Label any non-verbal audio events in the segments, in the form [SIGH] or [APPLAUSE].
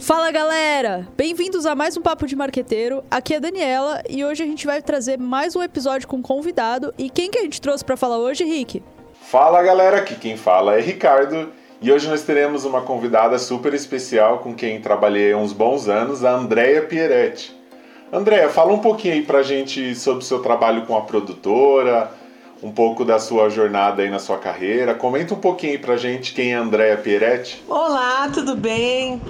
Fala galera! Bem-vindos a mais um Papo de Marqueteiro. Aqui é a Daniela e hoje a gente vai trazer mais um episódio com convidado. E quem que a gente trouxe para falar hoje, Rick? Fala galera, aqui quem fala é Ricardo e hoje nós teremos uma convidada super especial com quem trabalhei há uns bons anos, a Andrea Pieretti. Andrea, fala um pouquinho aí pra gente sobre o seu trabalho com a produtora, um pouco da sua jornada aí na sua carreira. Comenta um pouquinho aí pra gente quem é a Andrea Pieretti. Olá, tudo bem?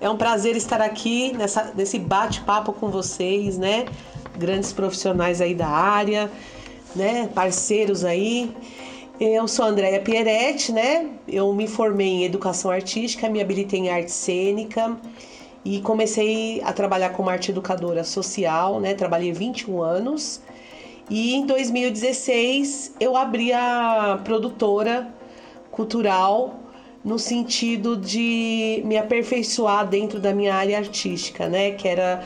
É um prazer estar aqui nessa, nesse bate-papo com vocês, né? Grandes profissionais aí da área, né? Parceiros aí. Eu sou Andréia Pieretti, né? Eu me formei em educação artística, me habilitei em arte cênica e comecei a trabalhar como arte educadora social, né? Trabalhei 21 anos. E em 2016 eu abri a produtora cultural no sentido de me aperfeiçoar dentro da minha área artística, né? Que era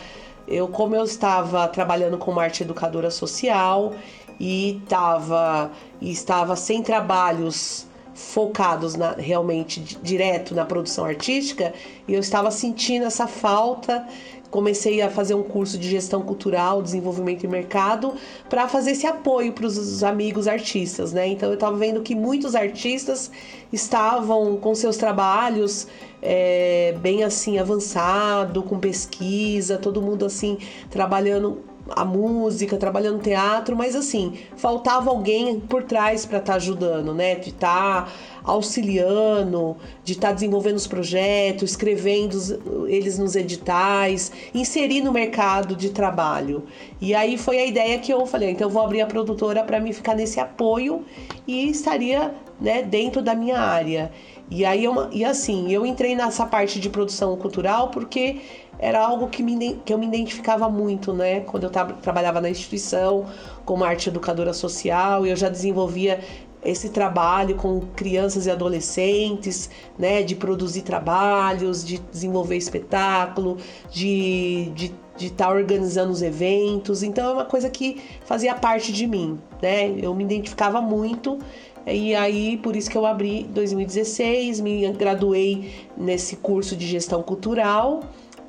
eu como eu estava trabalhando como arte educadora social e estava e estava sem trabalhos focados na, realmente direto na produção artística e eu estava sentindo essa falta comecei a fazer um curso de gestão cultural, desenvolvimento e mercado, para fazer esse apoio para os amigos artistas, né? Então eu estava vendo que muitos artistas estavam com seus trabalhos é, bem assim avançado, com pesquisa, todo mundo assim trabalhando a música, trabalhando teatro, mas assim, faltava alguém por trás para estar tá ajudando, né? De estar tá auxiliando, de estar tá desenvolvendo os projetos, escrevendo eles nos editais, inserir no mercado de trabalho. E aí foi a ideia que eu falei, então eu vou abrir a produtora para me ficar nesse apoio e estaria, né, dentro da minha área. E aí eu, e assim, eu entrei nessa parte de produção cultural porque era algo que, me, que eu me identificava muito, né? Quando eu trabalhava na instituição como arte educadora social, eu já desenvolvia esse trabalho com crianças e adolescentes, né, de produzir trabalhos, de desenvolver espetáculo, de estar de, de estar tá organizando os eventos. Então é uma coisa que fazia parte de mim, né? Eu me identificava muito e aí, por isso que eu abri 2016, me graduei nesse curso de gestão cultural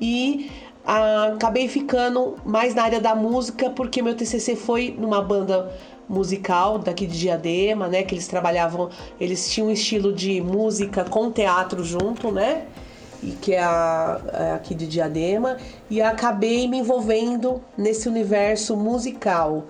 e ah, acabei ficando mais na área da música porque meu TCC foi numa banda musical daqui de Diadema, né? Que eles trabalhavam, eles tinham um estilo de música com teatro junto, né? E que é, a, é aqui de Diadema e acabei me envolvendo nesse universo musical.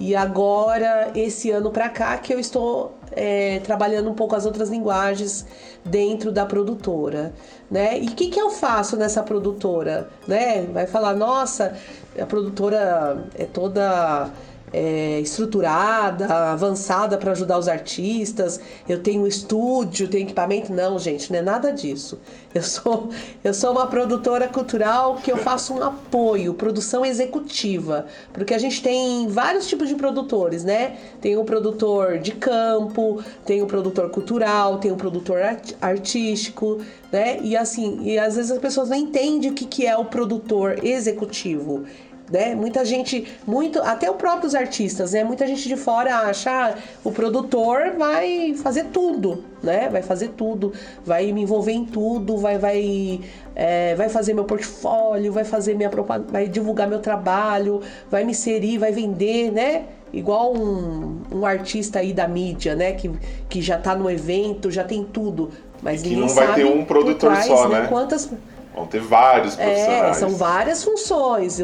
E agora, esse ano para cá, que eu estou é, trabalhando um pouco as outras linguagens dentro da produtora, né? E o que, que eu faço nessa produtora, né? Vai falar, nossa, a produtora é toda é, estruturada, avançada para ajudar os artistas. Eu tenho estúdio, tenho equipamento. Não, gente, não é nada disso. Eu sou, [LAUGHS] eu sou uma produtora cultural que eu faço um apoio, produção executiva, porque a gente tem vários tipos de produtores, né? Tem o produtor de campo, tem o produtor cultural, tem o produtor artístico, né? E assim, e às vezes as pessoas não entendem o que, que é o produtor executivo né? Muita gente, muito, até os próprios artistas, né? Muita gente de fora acha ah, o produtor vai fazer tudo, né? Vai fazer tudo, vai me envolver em tudo, vai vai é, vai fazer meu portfólio, vai fazer minha vai divulgar meu trabalho, vai me inserir, vai vender, né? Igual um, um artista aí da mídia, né? Que, que já tá no evento, já tem tudo. Mas e que não vai ter um produtor trás, só, né? né? Quantas, Vão ter vários é, profissionais. É, são várias funções.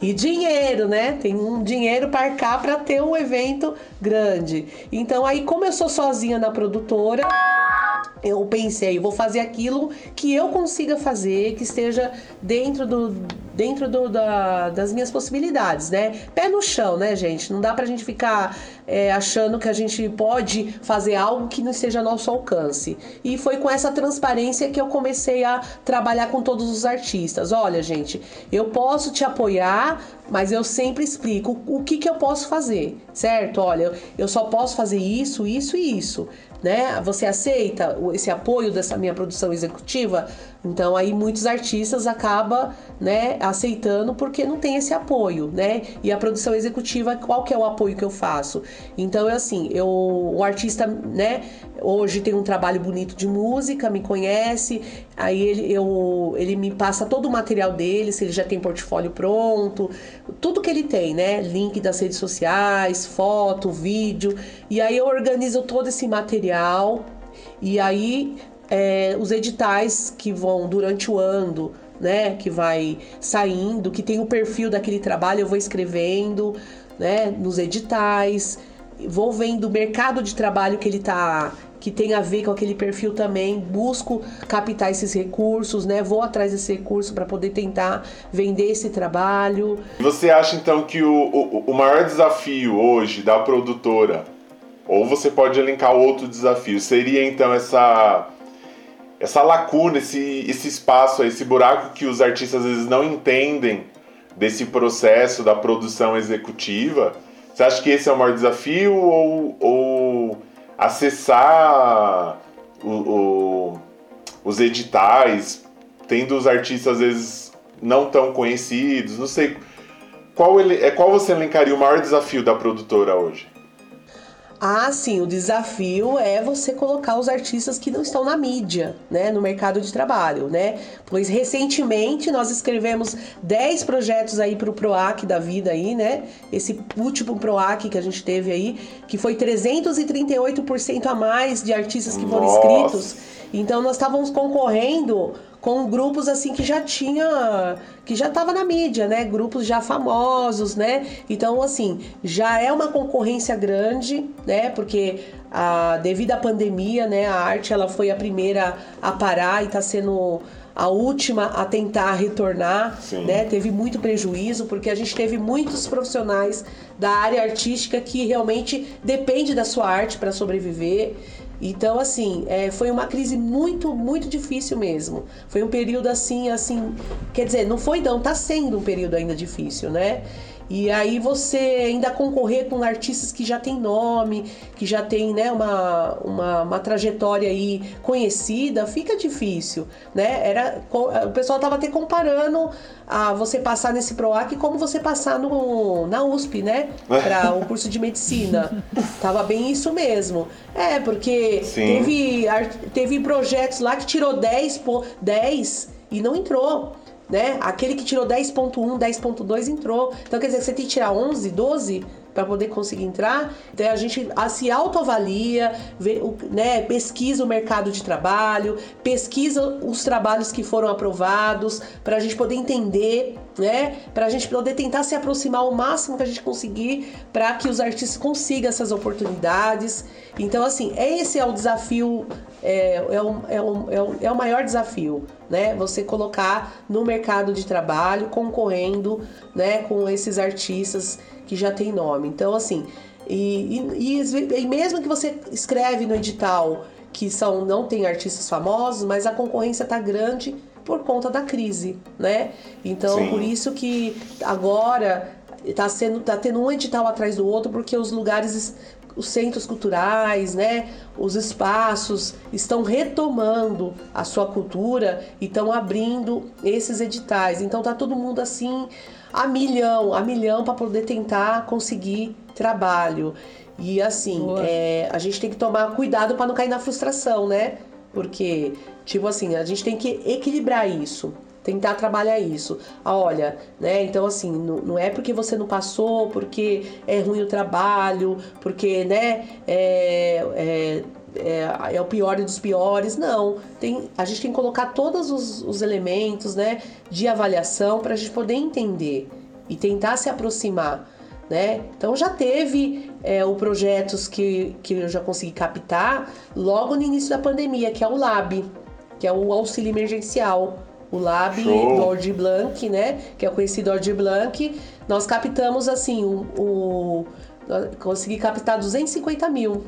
E dinheiro, né? Tem um dinheiro para cá para ter um evento grande. Então, aí, como eu sou sozinha na produtora, eu pensei, vou fazer aquilo que eu consiga fazer, que esteja dentro do dentro do, da, das minhas possibilidades, né? Pé no chão, né, gente? Não dá pra gente ficar é, achando que a gente pode fazer algo que não esteja ao nosso alcance. E foi com essa transparência que eu comecei a trabalhar com todos os artistas. Olha, gente, eu posso te apoiar, mas eu sempre explico o que, que eu posso fazer, certo? Olha, eu só posso fazer isso, isso e isso né? Você aceita esse apoio dessa minha produção executiva? Então aí muitos artistas acabam né, aceitando porque não tem esse apoio, né? E a produção executiva, qual que é o apoio que eu faço? Então, é assim, eu, o artista, né, hoje tem um trabalho bonito de música, me conhece, aí ele, eu, ele me passa todo o material dele, se ele já tem portfólio pronto, tudo que ele tem, né? Link das redes sociais, foto, vídeo, e aí eu organizo todo esse material, e aí é, os editais que vão durante o ano, né, que vai saindo, que tem o perfil daquele trabalho, eu vou escrevendo, né, nos editais, vou vendo o mercado de trabalho que ele tá que tem a ver com aquele perfil também, busco captar esses recursos, né? Vou atrás desse recurso para poder tentar vender esse trabalho. Você acha então que o, o, o maior desafio hoje da produtora, ou você pode elencar outro desafio, seria então essa essa lacuna, esse, esse espaço, esse buraco que os artistas às vezes não entendem desse processo da produção executiva. Você acha que esse é o maior desafio ou, ou acessar o, o, os editais, tendo os artistas às vezes não tão conhecidos? Não sei. Qual, ele, é, qual você elencaria o maior desafio da produtora hoje? Ah, sim, o desafio é você colocar os artistas que não estão na mídia, né, no mercado de trabalho, né? Pois recentemente nós escrevemos 10 projetos aí para o PROAC da vida aí, né? Esse último PROAC que a gente teve aí, que foi 338% a mais de artistas que foram inscritos. Então nós estávamos concorrendo com grupos assim que já tinha que já estava na mídia, né? Grupos já famosos, né? Então assim, já é uma concorrência grande, né? Porque a, devido à pandemia, né, a arte ela foi a primeira a parar e está sendo a última a tentar retornar, Sim. né? Teve muito prejuízo porque a gente teve muitos profissionais da área artística que realmente depende da sua arte para sobreviver. Então, assim, é, foi uma crise muito, muito difícil mesmo. Foi um período assim, assim, quer dizer, não foi não, tá sendo um período ainda difícil, né? E aí você ainda concorrer com artistas que já tem nome, que já tem né, uma, uma, uma trajetória aí conhecida, fica difícil, né? Era, o pessoal tava até comparando a você passar nesse PROAC como você passar no, na USP, né? Para o curso de medicina. [LAUGHS] tava bem isso mesmo. É, porque teve, teve projetos lá que tirou 10, 10 e não entrou né? Aquele que tirou 10.1, 10.2 entrou. Então quer dizer que você tem que tirar 11, 12 para poder conseguir entrar. Então a gente se autoavalia, vê, né, pesquisa o mercado de trabalho, pesquisa os trabalhos que foram aprovados, para a gente poder entender, né, para a gente poder tentar se aproximar o máximo que a gente conseguir para que os artistas consigam essas oportunidades. Então, assim, esse é o desafio, é, é, o, é, é, é o maior desafio, né? Você colocar no mercado de trabalho, concorrendo né, com esses artistas que já tem nome. Então, assim, e, e, e, mesmo que você escreve no edital que são não tem artistas famosos, mas a concorrência tá grande por conta da crise, né? Então, Sim. por isso que agora tá sendo tá tendo um edital atrás do outro porque os lugares os centros culturais, né, os espaços estão retomando a sua cultura e estão abrindo esses editais. Então tá todo mundo assim a milhão, a milhão para poder tentar conseguir trabalho. E assim, é, a gente tem que tomar cuidado para não cair na frustração, né? Porque, tipo assim, a gente tem que equilibrar isso tentar trabalhar isso. Ah, olha, né? Então, assim, não, não, é porque você não passou, porque é ruim o trabalho, porque, né? É, é, é, é, o pior dos piores. Não. Tem, a gente tem que colocar todos os, os elementos né, de avaliação para a gente poder entender e tentar se aproximar. Né? Então já teve é, o projetos que, que eu já consegui captar logo no início da pandemia, que é o LAB, que é o auxílio emergencial. O Lab Show. do Ordi Blanc, né? Que é o conhecido Ordi Blanc. Nós captamos assim, o, o consegui captar 250 mil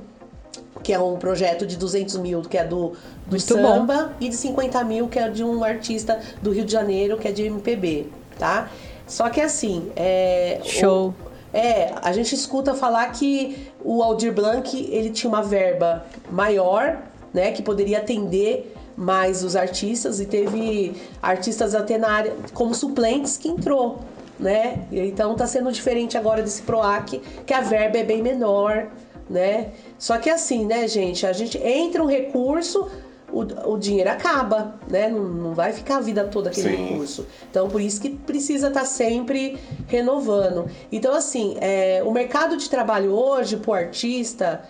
que é um projeto de 200 mil, que é do, do samba, bom. e de 50 mil, que é de um artista do Rio de Janeiro, que é de MPB, tá? Só que assim, é... Show! O, é, a gente escuta falar que o Aldir Blanc, ele tinha uma verba maior, né, que poderia atender mais os artistas e teve artistas até na área como suplentes que entrou, né? Então tá sendo diferente agora desse PROAC, que a verba é bem menor, né? Só que assim, né, gente, a gente entra um recurso, o, o dinheiro acaba, né? Não, não vai ficar a vida toda aquele Sim. recurso. Então, por isso que precisa estar sempre renovando. Então, assim, é, o mercado de trabalho hoje, pro artista,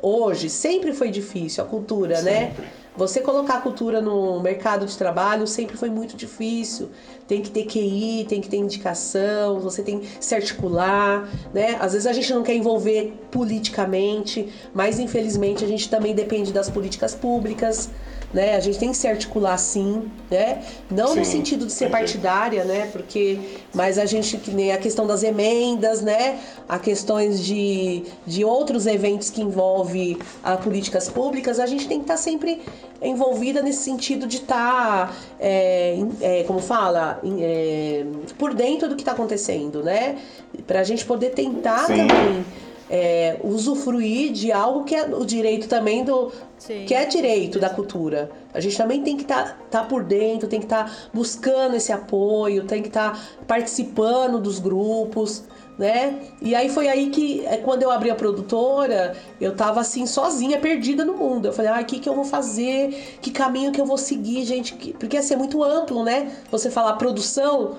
hoje, sempre foi difícil, a cultura, né? Você colocar a cultura no mercado de trabalho sempre foi muito difícil. Tem que ter QI, tem que ter indicação, você tem que se articular, né? Às vezes a gente não quer envolver politicamente, mas infelizmente a gente também depende das políticas públicas, né? A gente tem que se articular sim, né? Não no Sim, sentido de ser partidária, né? Porque, mas a gente que nem a questão das emendas, né? A questões de, de outros eventos que envolvem a políticas públicas, a gente tem que estar sempre envolvida nesse sentido de estar, como fala, é, por dentro do que está acontecendo, né? Para a gente poder tentar Sim. também é, usufruir de algo que é o direito também do Sim. que é direito da cultura. A gente também tem que estar por dentro, tem que estar buscando esse apoio, tem que estar participando dos grupos, né? E aí foi aí que, é, quando eu abri a produtora, eu tava assim, sozinha, perdida no mundo. Eu falei, ah, o que, que eu vou fazer? Que caminho que eu vou seguir, gente? Que- Porque ia ser muito amplo, né? Você falar produção,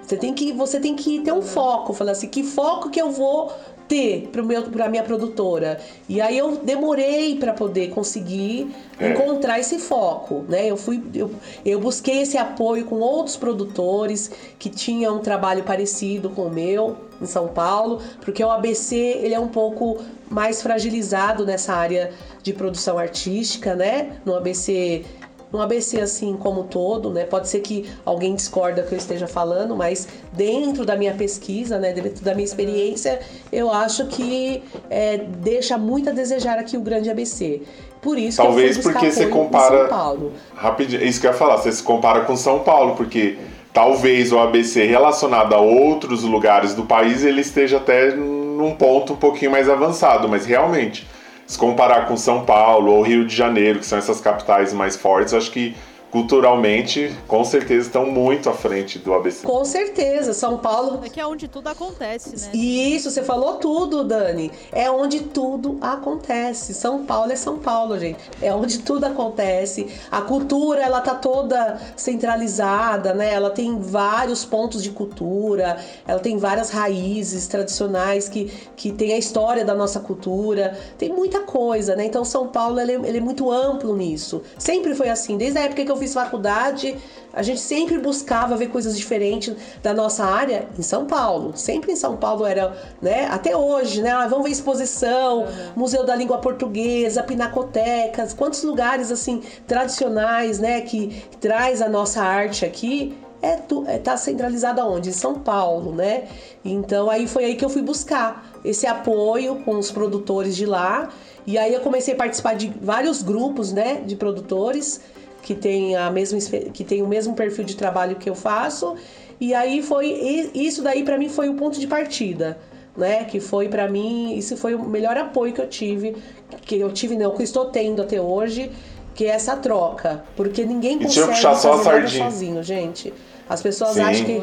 você tem que, você tem que ter um foco. Falar assim, que foco que eu vou ter meu, pra minha produtora? E aí eu demorei para poder conseguir É. encontrar esse foco, né? Eu fui, eu, eu busquei esse apoio com outros produtores que tinham um trabalho parecido com o meu em São Paulo, porque o ABC ele é um pouco mais fragilizado nessa área de produção artística, né? No ABC no ABC assim como um todo, né? Pode ser que alguém discorda que eu esteja falando, mas dentro da minha pesquisa, né, dentro da minha experiência, eu acho que é, deixa muito a desejar aqui o grande ABC. Por isso Talvez que eu fui porque você compara- São Paulo. Rapidinho, é isso que eu ia falar, você se compara com São Paulo, porque talvez o ABC relacionado a outros lugares do país ele esteja até num ponto um pouquinho mais avançado, mas realmente, se comparar com São Paulo ou Rio de Janeiro, que são essas capitais mais fortes, acho que culturalmente, com certeza, estão muito à frente do ABC. Com certeza, São Paulo É que é onde tudo acontece, né? Isso, você falou tudo, Dani. É onde tudo acontece. São Paulo é São Paulo, gente. É onde tudo acontece. A cultura, ela tá toda centralizada, né? Ela tem vários pontos de cultura, ela tem várias raízes tradicionais que, que tem a história da nossa cultura. Tem muita coisa, né? Então, São Paulo, ele, é- ele é muito amplo nisso. Sempre foi assim. Desde a época que eu fiz faculdade, a gente sempre buscava ver coisas diferentes da nossa área em São Paulo. Sempre em São Paulo era, né? Até hoje, né? Ah, vamos ver exposição, Museu da Língua Portuguesa, Pinacotecas, quantos lugares assim tradicionais, né? Que, que traz a nossa arte aqui. É, tu, é tá centralizado aonde? Em São Paulo, né? Então aí foi aí que eu fui buscar esse apoio com os produtores de lá. E aí eu comecei a participar de vários grupos, né? De produtores que tem a mesma que tem o mesmo perfil de trabalho que eu faço e aí foi e- isso daí pra mim foi o ponto de partida né que foi pra mim isso foi o melhor apoio que eu tive que eu tive não que estou tendo até hoje que é essa troca porque ninguém eu consegue puxar só a sardinha. sozinho gente as pessoas Sim. acham que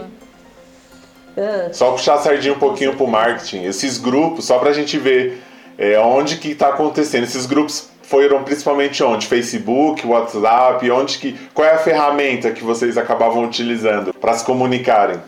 Ah, Só puxar a sardinha um pouquinho pro marketing. Esses grupos, só pra gente ver é, onde que tá acontecendo. Esses grupos foram principalmente onde? Facebook, WhatsApp, onde que. Qual é a ferramenta que vocês acabavam utilizando para se comunicarem?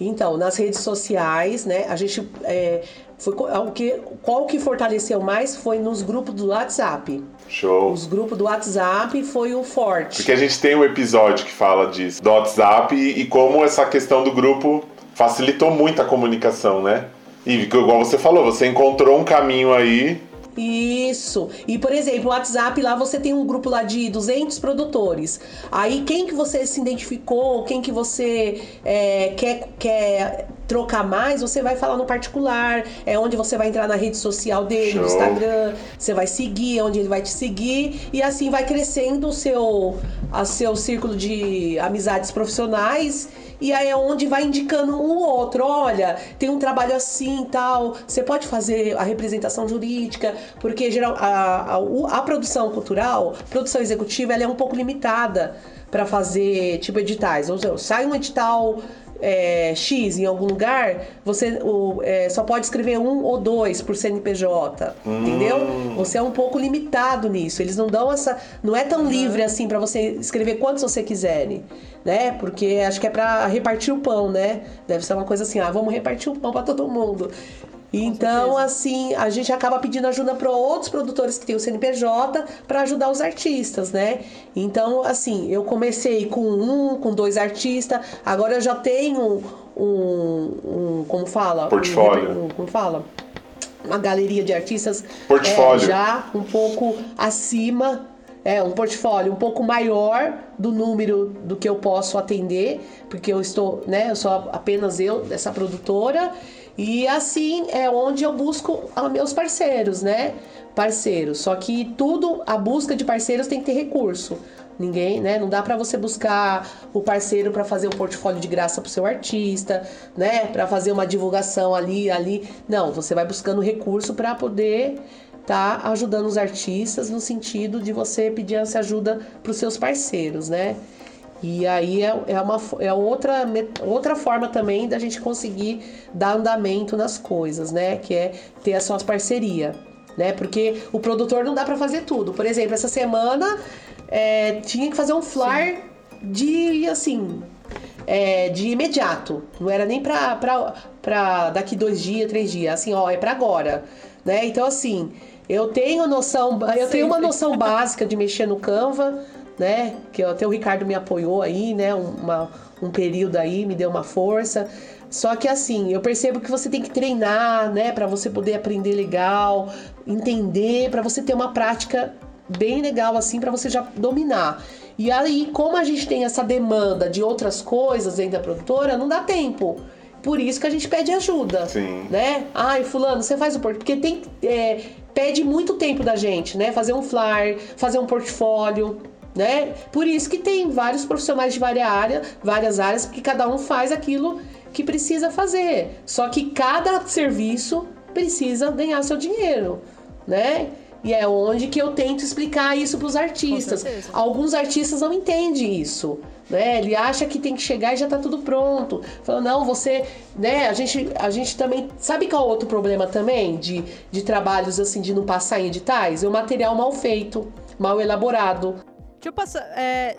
Então, nas redes sociais, né, a gente é, foi co- o que qual que fortaleceu mais foi nos grupos do WhatsApp. Show. Os grupos do WhatsApp foi o forte. Porque a gente tem um episódio que fala disso, do WhatsApp, e, e como essa questão do grupo facilitou muito a comunicação, né? E igual você falou, você encontrou um caminho aí. Isso. E, por exemplo, o WhatsApp lá você tem um grupo lá de 200 produtores. Aí quem que você se identificou, quem que você é, quer, quer trocar mais, você vai falar no particular, é onde você vai entrar na rede social dele, Show. no Instagram, você vai seguir, é onde ele vai te seguir, e assim vai crescendo o seu, a seu círculo de amizades profissionais. E aí é onde vai indicando um ou outro. Olha, tem um trabalho assim tal. Você pode fazer a representação jurídica, porque geral, a, a, a produção cultural, produção executiva, ela é um pouco limitada para fazer tipo editais. Ou seja, sai um edital é, X em algum lugar, você o, é, só pode escrever um ou dois por CNPJ, entendeu? Você é um pouco limitado nisso. Eles não dão essa, não é tão livre assim para você escrever quantos você quiser, né? Porque acho que é para repartir o pão, né? Deve ser uma coisa assim, ah, vamos repartir o pão para todo mundo. Então, certeza. assim, a gente acaba pedindo ajuda para outros produtores que têm o CNPJ para ajudar os artistas, né? Então, assim, eu comecei com um, com dois artistas, agora eu já tenho um, um como fala? Um- Portfólio. um- como fala? Uma galeria de artistas Portfólio. é, já um pouco acima, é um portfólio um pouco maior do número do que eu posso atender, porque eu estou, né, eu sou apenas eu dessa produtora e assim é onde eu busco a meus parceiros, né? Parceiros. Só que tudo, a busca de parceiros tem que ter recurso. Ninguém, né? Não dá pra você buscar o parceiro pra fazer um portfólio de graça pro seu artista, né? Pra fazer uma divulgação ali, ali. Não, você vai buscando recurso pra poder tá ajudando os artistas no sentido de você pedir essa ajuda pros seus parceiros, né? E aí é, é uma é outra, outra forma também da gente conseguir dar andamento nas coisas, né? Que é ter as suas parcerias, né? Porque o produtor não dá pra fazer tudo. Por exemplo, essa semana é, tinha que fazer um flyer de assim. é, de imediato. Não era nem pra, pra, pra daqui dois dias, três dias. Assim, ó, é pra agora. Né? Então, assim, eu tenho noção, eu tenho uma Sempre. noção básica de mexer no Canva, né? Que até o Ricardo me apoiou aí, né? Uma, um período aí, me deu uma força. Só que assim, eu percebo que você tem que treinar, né, Pra você poder aprender legal, entender, pra você ter uma prática bem legal assim pra você já dominar. E aí, como a gente tem essa demanda de outras coisas dentro da produtora, não dá tempo. Por isso que a gente pede ajuda Sim. né? Ai, fulano, você faz o portfólio. Porque tem, é, pede muito tempo da gente, né? Fazer um flyer, fazer um portfólio, né? Por isso que tem vários profissionais de várias áreas, várias áreas, porque cada um faz aquilo que precisa fazer. Só que cada serviço precisa ganhar seu dinheiro, né? E é onde que eu tento explicar isso para os artistas. Alguns artistas não entendem isso, né? Ele acha que tem que chegar e já tá tudo pronto. Fala, não, você, né? A gente, a gente também sabe qual é o outro problema também de, de trabalhos assim de não passar em editais? É o material mal feito, mal elaborado. Deixa eu passar. é,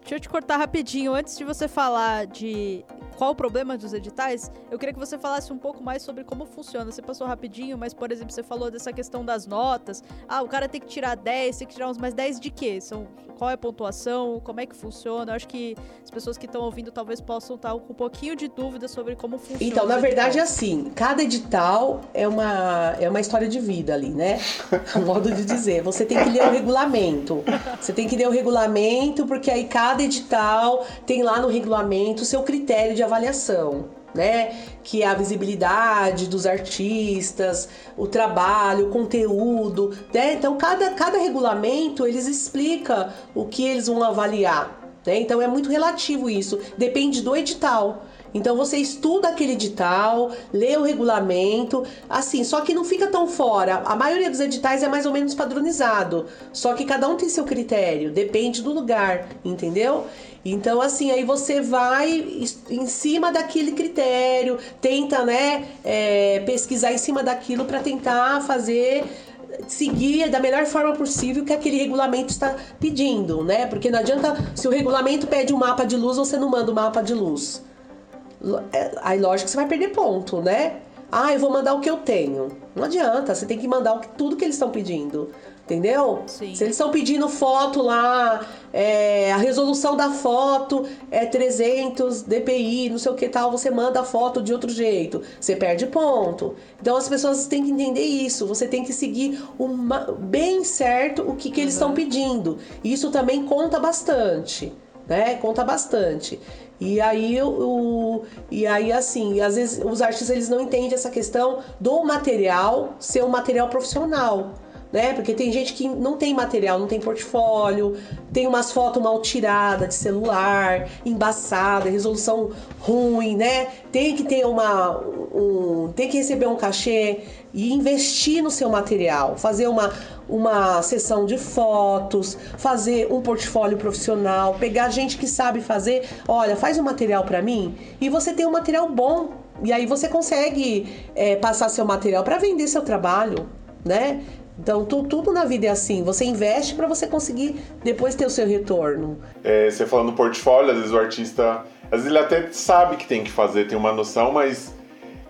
deixa eu te cortar rapidinho. Antes de você falar de qual o problema dos editais, eu queria que você falasse um pouco mais sobre como funciona. Você passou rapidinho, mas, por exemplo, você falou dessa questão das notas. Ah, o cara tem que tirar 10, tem que tirar uns mais 10 de quê? São, qual é a pontuação? Como é que funciona? Eu acho que as pessoas que estão ouvindo talvez possam estar com um pouquinho de dúvida sobre como funciona. Então, na verdade, é assim, cada edital é uma, é uma história de vida ali, né? [LAUGHS] Um modo de dizer. Você tem que ler o regulamento. Você tem que ler o regulamento, porque aí cada edital tem lá no regulamento o seu critério de avaliação. Né? Que é a visibilidade dos artistas, o trabalho, o conteúdo, né? Então cada, cada regulamento eles explica o que eles vão avaliar. né? Então é muito relativo isso, depende do edital. Então você estuda aquele edital, lê o regulamento, assim, só que não fica tão fora. A maioria dos editais é mais ou menos padronizado, só que cada um tem seu critério, depende do lugar, entendeu? Então, assim, aí você vai em cima daquele critério, tenta, né, é, pesquisar em cima daquilo para tentar fazer seguir da melhor forma possível que aquele regulamento está pedindo, né? Porque não adianta se o regulamento pede um mapa de luz, você não manda o mapa de luz. É, Aí lógico você vai perder ponto, né? Ah, eu vou mandar o que eu tenho. Não adianta, você tem que mandar o que- tudo que eles estão pedindo. Entendeu? Sim. Se eles estão pedindo foto lá, é, a resolução da foto é 300 dpi, não sei o que tal, você manda a foto de outro jeito, você perde ponto. Então as pessoas têm que entender isso, você tem que seguir uma- bem certo o que, que eles estão pedindo. Isso também conta bastante né? Conta bastante. E aí, o, e aí assim, às vezes os artistas eles não entendem essa questão do material ser um material profissional né? Porque tem gente que não tem material, não tem portfólio, tem umas fotos mal tiradas de celular, embaçada, resolução ruim, né? Tem que ter uma. Um, tem que receber um cachê e investir no seu material, fazer uma, uma sessão de fotos, fazer um portfólio profissional, pegar gente que sabe fazer, olha, faz um material para mim e você tem um material bom. E aí você consegue é, passar seu material para vender seu trabalho, né? Então, tu, tudo na vida é assim. Você investe para você conseguir depois ter o seu retorno. É, você falando no portfólio, às vezes o artista. Às vezes ele até sabe que tem que fazer, tem uma noção, mas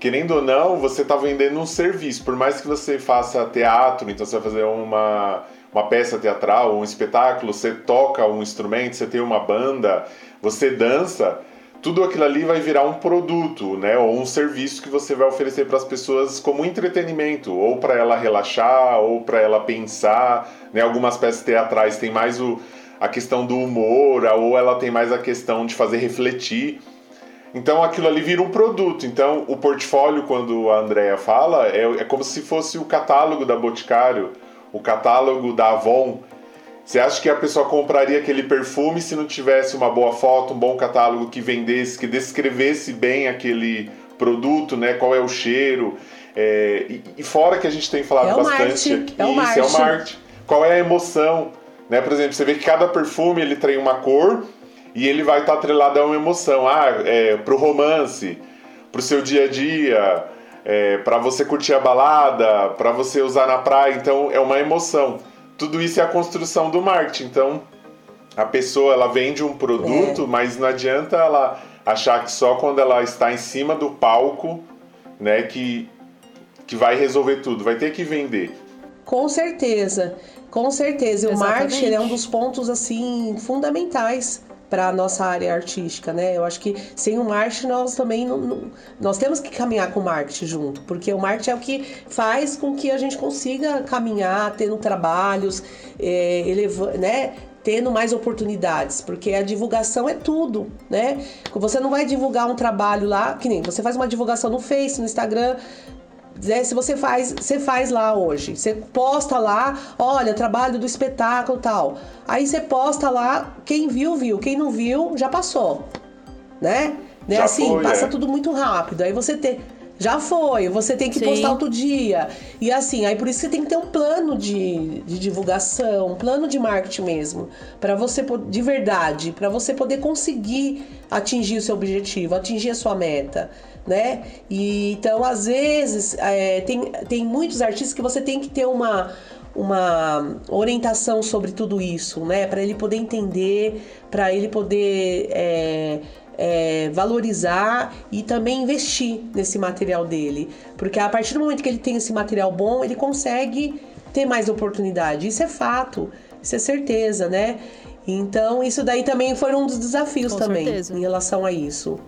querendo ou não, você está vendendo um serviço. Por mais que você faça teatro, então você vai fazer uma, uma peça teatral, um espetáculo, você toca um instrumento, você tem uma banda, você dança tudo aquilo ali vai virar um produto, né, ou um serviço que você vai oferecer para as pessoas como entretenimento, ou para ela relaxar, ou para ela pensar, né? Algumas peças teatrais têm mais o, a questão do humor, ou ela tem mais a questão de fazer refletir. Então aquilo ali vira um produto. Então o portfólio, quando a Andrea fala, é, é como se fosse o catálogo da Boticário, o catálogo da Avon, você acha que a pessoa compraria aquele perfume se não tivesse uma boa foto, um bom catálogo que vendesse, que descrevesse bem aquele produto, né? Qual é o cheiro? É, e, e, fora que a gente tem falado é bastante aqui, é isso, é o marketing. Qual é a emoção? Né? Por exemplo, você vê que cada perfume ele tem uma cor e ele vai estar atrelado a uma emoção. Ah, é, pro romance, pro seu dia a dia, é, para você curtir a balada, para você usar na praia. Então é uma emoção tudo isso é a construção do marketing. Então, a pessoa ela vende um produto, é. mas não adianta ela achar que só quando ela está em cima do palco, né, que que vai resolver tudo. Vai ter que vender. Com certeza, com certeza. Exatamente. O marketing é um dos pontos assim fundamentais para nossa área artística, né? Eu acho que sem o marketing nós também não, não, nós temos que caminhar com o marketing junto, porque o marketing é o que faz com que a gente consiga caminhar, tendo trabalhos, é, né? Tendo mais oportunidades, porque a divulgação é tudo, né? Você não vai divulgar um trabalho lá, que nem você faz uma divulgação no Face, no Instagram, né, se você faz, você faz lá hoje, você posta lá, olha, trabalho do espetáculo tal. Aí você posta lá, quem viu, viu, quem não viu, já passou. Né? né? assim, foi, passa é. tudo muito rápido. Aí você tem. Já foi, você tem que Sim. postar outro dia. E assim, aí por isso você tem que ter um plano de, de divulgação, um plano de marketing mesmo, para você de verdade, para você poder conseguir atingir o seu objetivo, atingir a sua meta né? E então, às vezes, é, tem, tem muitos artistas que você tem que ter uma uma orientação sobre tudo isso, né? Para ele poder entender, para ele poder é, é, valorizar e também investir nesse material dele, porque a partir do momento que ele tem esse material bom, ele consegue ter mais oportunidade. Isso é fato, isso é certeza, né? Então, isso daí também foi um dos desafios Com também certeza. em relação a isso.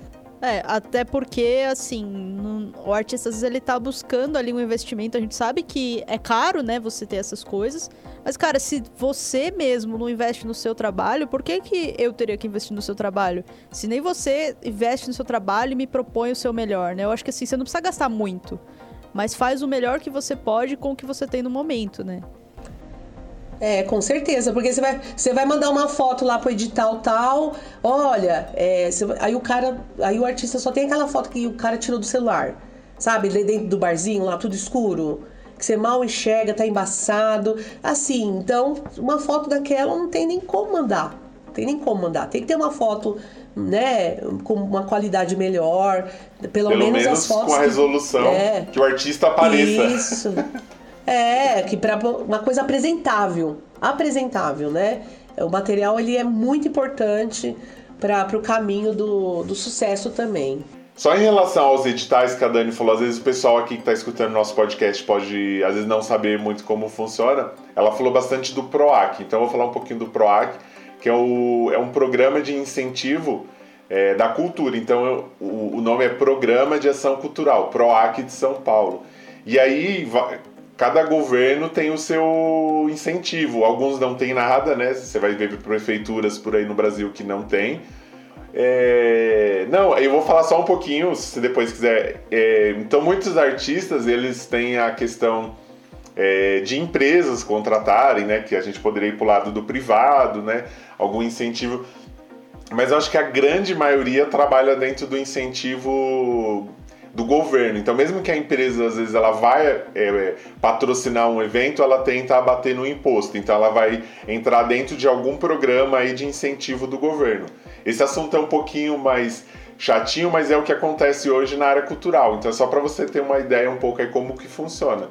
É, até porque, assim, no, o artista às vezes ele tá buscando ali um investimento. A gente sabe que é caro, né, você ter essas coisas. Mas, cara, se você mesmo não investe no seu trabalho, por que, que eu teria que investir no seu trabalho? Se nem você investe no seu trabalho e me propõe o seu melhor, né? Eu acho que assim, você não precisa gastar muito. Mas faz o melhor que você pode com o que você tem no momento, né? É, com certeza, porque você vai, você vai mandar uma foto lá pro edital tal, olha, é, você, aí o cara, aí o artista só tem aquela foto que o cara tirou do celular, sabe, dentro do barzinho lá, tudo escuro, que você mal enxerga, tá embaçado, assim, então uma foto daquela não tem nem como mandar, não tem nem como mandar, tem que ter uma foto né, com uma qualidade melhor, pelo, pelo menos, menos, as fotos com a resolução que, é, que o artista apareça. Isso. [LAUGHS] É, que para uma coisa apresentável, apresentável, né? O material ele é muito importante para o caminho do, do sucesso também. Só em relação aos editais que a Dani falou, às vezes o pessoal aqui que está escutando nosso podcast pode, às vezes, não saber muito como funciona. Ela falou bastante do PROAC, então eu vou falar um pouquinho do PROAC, que é, o, é um programa de incentivo é, da cultura. Então eu, o, o nome é Programa de Ação Cultural, PROAC de São Paulo. E aí cada governo tem o seu incentivo. Alguns não tem nada, né? Você vai ver prefeituras por aí no Brasil que não tem. É... Não, eu vou falar só um pouquinho, se depois quiser. É... Então, muitos artistas eles têm a questão é, de empresas contratarem, né? Que a gente poderia ir para o lado do privado, né? Algum incentivo. Mas eu acho que a grande maioria trabalha dentro do incentivo do governo. Então, mesmo que a empresa, às vezes, ela vai é, é, patrocinar um evento, ela tenta abater no imposto. Então, ela vai entrar dentro de algum programa aí de incentivo do governo. Esse assunto é um pouquinho mais chatinho, mas é o que acontece hoje na área cultural. Então, é só para você ter uma ideia um pouco aí como que funciona.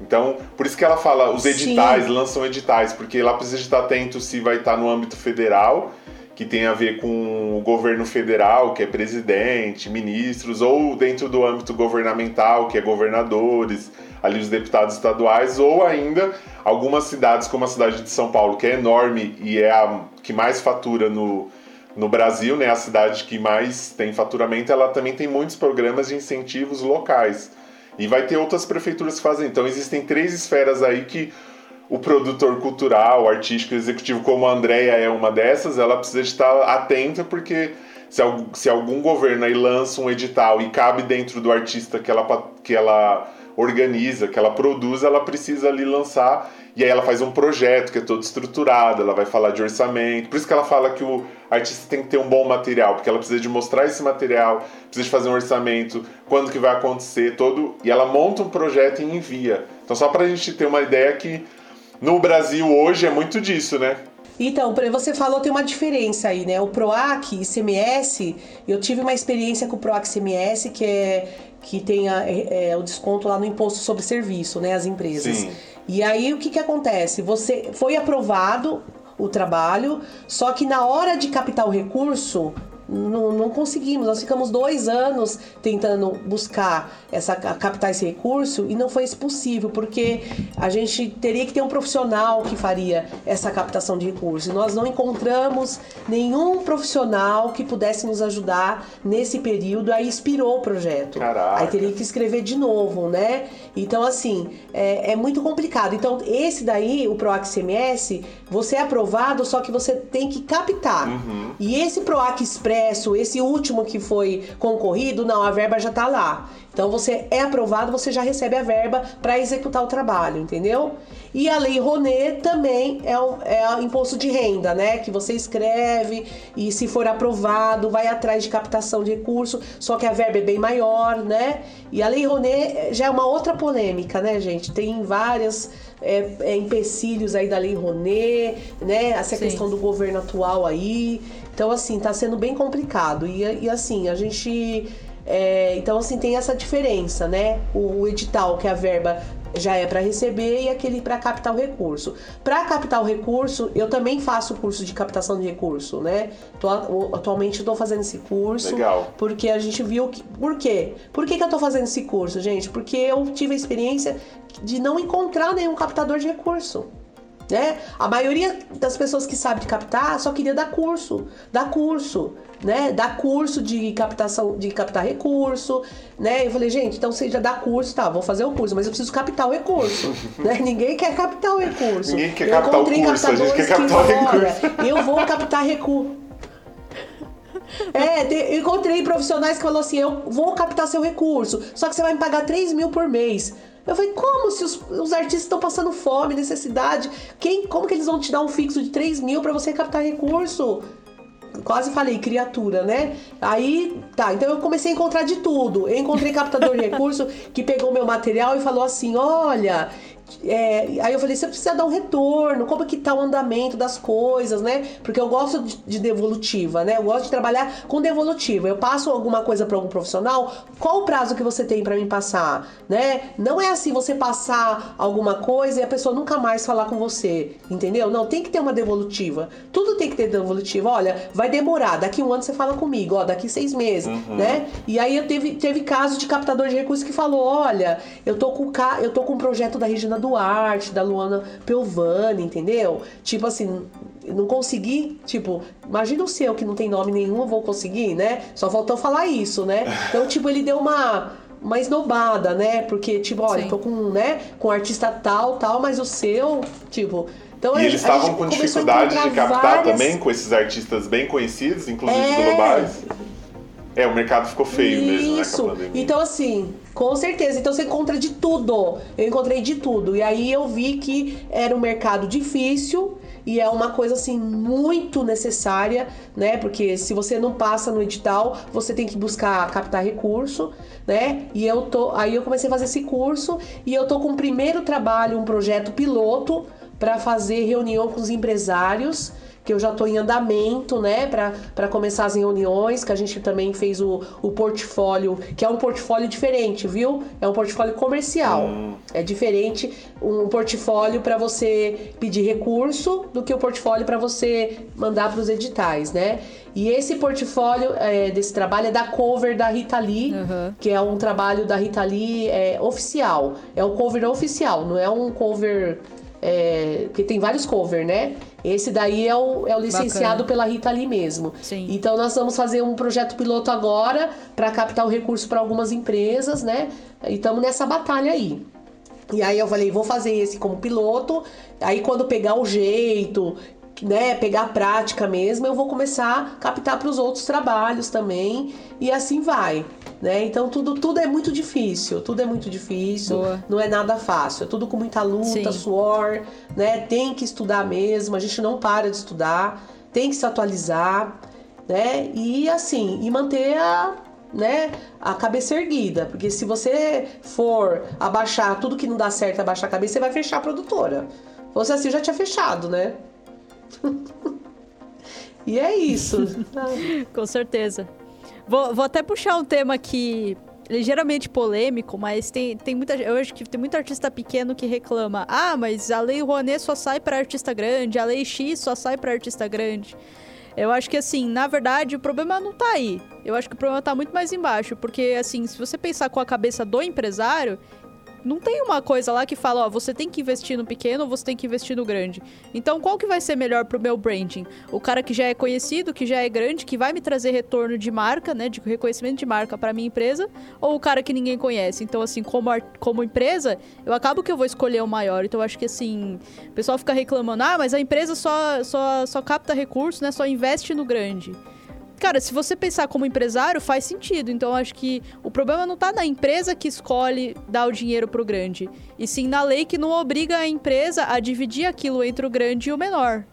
Então, por isso que ela fala, os editais, Sim. lançam editais, porque lá precisa estar atento se vai estar no âmbito federal que tem a ver com o governo federal, que é presidente, ministros, ou dentro do âmbito governamental, que é governadores, ali os deputados estaduais, ou ainda algumas cidades, como a cidade de São Paulo, que é enorme e é a que mais fatura no, no Brasil, né, a cidade que mais tem faturamento, ela também tem muitos programas de incentivos locais. E vai ter outras prefeituras que fazem. Então existem três esferas aí que o produtor cultural, artístico, executivo, como a Andrea é uma dessas, ela precisa estar atenta porque se, se algum governo aí lança um edital e cabe dentro do artista que ela, que ela organiza, que ela produz, ela precisa ali lançar e aí ela faz um projeto que é todo estruturado, ela vai falar de orçamento. Por isso que ela fala que o artista tem que ter um bom material, porque ela precisa de mostrar esse material, precisa de fazer um orçamento, quando que vai acontecer, todo. E ela monta um projeto e envia. Então só para a gente ter uma ideia que no Brasil hoje é muito disso, né? Então, você falou tem uma diferença aí, né? O PROAC e CMS, eu tive uma experiência com o PROAC CMS que é que tem a, é, é, o desconto lá no imposto sobre serviço, né? As empresas. Sim. E aí o que que acontece? Você foi aprovado o trabalho, só que na hora de captar o recurso, não, não, conseguimos. Nós ficamos dois anos tentando buscar essa captar esse recurso e não foi isso possível, porque a gente teria que ter um profissional que faria essa captação de recursos. E nós não encontramos nenhum profissional que pudesse nos ajudar nesse período. Aí expirou o projeto. Caraca. Aí teria que escrever de novo, né? Então, assim, é, é muito complicado. Então, esse daí, o PROAC CMS, você é aprovado, só que você tem que captar. Uhum. E esse PROAC Express Expresso, esse último que foi concorrido, não, a verba já está lá. Então você é aprovado, você já recebe a verba para executar o trabalho, entendeu? E a lei Rounet também é o, é o imposto de renda, né? Que você escreve e se for aprovado, vai atrás de captação de recurso, só que a verba é bem maior, né? E a lei Rounet já é uma outra polêmica, né, gente? Tem várias é, é, empecilhos aí da lei Rounet, né? Essa Sim. questão do governo atual aí. Então, assim, tá sendo bem complicado. E, e assim, a gente. É, então, assim, tem essa diferença, né? O, o edital, que a verba já é para receber e aquele para captar o recurso. Para captar o recurso, eu também faço curso de captação de recurso, né? Tô, atualmente estou fazendo esse curso. Legal. Porque a gente viu que. Por quê? Por que, que eu estou fazendo esse curso, gente? Porque eu tive a experiência de não encontrar nenhum captador de recurso. Né? A maioria das pessoas que sabe de captar só queria dar curso, dar curso, né? Dar curso de captação, de captar recurso, né? Eu falei, gente, então você já dá curso, tá? Vou fazer o curso, mas eu preciso captar o recurso, [LAUGHS] né? Ninguém quer captar o recurso. Ninguém quer eu captar o curso, a gente quer captar o recurso. [LAUGHS] Eu vou captar recurso. É, eu encontrei profissionais que falaram assim: eu vou captar seu recurso, só que você vai me pagar 3 mil por mês. Eu falei, como se os, os artistas estão passando fome, necessidade? Quem, como que eles vão te dar um fixo de 3 mil para você captar recurso? Quase falei criatura, né? Aí, tá, então eu comecei a encontrar de tudo. Eu encontrei captador de [LAUGHS] recurso que pegou meu material e falou assim: olha, é, aí eu falei, você precisa dar um retorno, como que tá o andamento das coisas, né? Porque eu gosto de, de devolutiva, né? Eu gosto de trabalhar com devolutiva. Eu passo alguma coisa para algum profissional, qual o prazo que você tem para me passar, né? Não é assim você passar alguma coisa e a pessoa nunca mais falar com você, entendeu? Não, tem que ter uma devolutiva. Tudo tem que ter devolutiva. Olha, vai demorar, daqui um ano você fala comigo, ó, daqui seis meses, uhum. né? E aí eu teve, teve caso de captador de recursos que falou, olha, eu tô com, eu tô com um projeto da Regina Duarte, da Luana Pelvani, entendeu? Tipo assim, não consegui, tipo, imagina o seu que não tem nome nenhum, eu vou conseguir, né? Só faltou falar isso, né? Então, [LAUGHS] tipo, ele deu uma uma esnobada, né? Porque, tipo, olha, Sim. tô com, né, com um artista tal, tal, mas o seu, tipo. Então, e eles estavam com dificuldade de captar várias... também com esses artistas bem conhecidos, inclusive é... globais. É, o mercado ficou feio Isso. mesmo, né? Então, assim, com certeza. Então você encontra de tudo. Eu encontrei de tudo. E aí eu vi que era um mercado difícil e é uma coisa assim muito necessária, né? Porque se você não passa no edital, você tem que buscar captar recurso, né? E eu tô, aí eu comecei a fazer esse curso e eu tô com o primeiro trabalho, um projeto piloto para fazer reunião com os empresários que eu já estou em andamento, né, para começar as reuniões, que a gente também fez o, o portfólio, que é um portfólio diferente, viu? É um portfólio comercial. Hum. É diferente um portfólio para você pedir recurso do que o portfólio para você mandar para os editais, né? E esse portfólio é, desse trabalho é da cover da Rita Lee, uhum. que é um trabalho da Rita Lee é, oficial. É o cover oficial, não é um cover é, porque tem vários covers, né? Esse daí é o, é o licenciado Bacana. pela Rita Lee mesmo. Sim. Então nós vamos fazer um projeto piloto agora para captar o recurso para algumas empresas, né? E estamos nessa batalha aí. E aí eu falei, vou fazer esse como piloto. Aí quando pegar o jeito, né, pegar a prática mesmo, eu vou começar a captar para os outros trabalhos também e assim vai. Né? Então tudo, tudo é muito difícil, tudo é muito difícil, Boa. não é nada fácil, é tudo com muita luta, Sim. suor, né? Tem que estudar mesmo, a gente não para de estudar, tem que se atualizar, né? E assim, e manter a, né, a cabeça erguida, porque se você for abaixar tudo que não dá certo, abaixar a cabeça, você vai fechar a produtora. Se fosse assim, já tinha fechado, né? [LAUGHS] e é isso. [LAUGHS] Com certeza. Vou, vou até puxar um tema que ligeiramente polêmico, mas tem, tem muita eu acho que tem muito artista pequeno que reclama: "Ah, mas a lei Rouanet só sai para artista grande, a lei X só sai para artista grande". Eu acho que assim, na verdade, o problema não tá aí. Eu acho que o problema tá muito mais embaixo, porque assim, se você pensar com a cabeça do empresário, não tem uma coisa lá que fala, ó, você tem que investir no pequeno ou você tem que investir no grande. Então, qual que vai ser melhor pro meu branding? O cara que já é conhecido, que já é grande, que vai me trazer retorno de marca, né, de reconhecimento de marca para minha empresa, ou o cara que ninguém conhece? Então, assim, como, como empresa, eu acabo que eu vou escolher o maior. Então, acho que assim, o pessoal fica reclamando: "Ah, mas a empresa só só só capta recursos, né, só investe no grande". Cara, se você pensar como empresário, faz sentido. Então, acho que o problema não tá na empresa que escolhe dar o dinheiro pro grande, e sim na lei que não obriga a empresa a dividir aquilo entre o grande e o menor.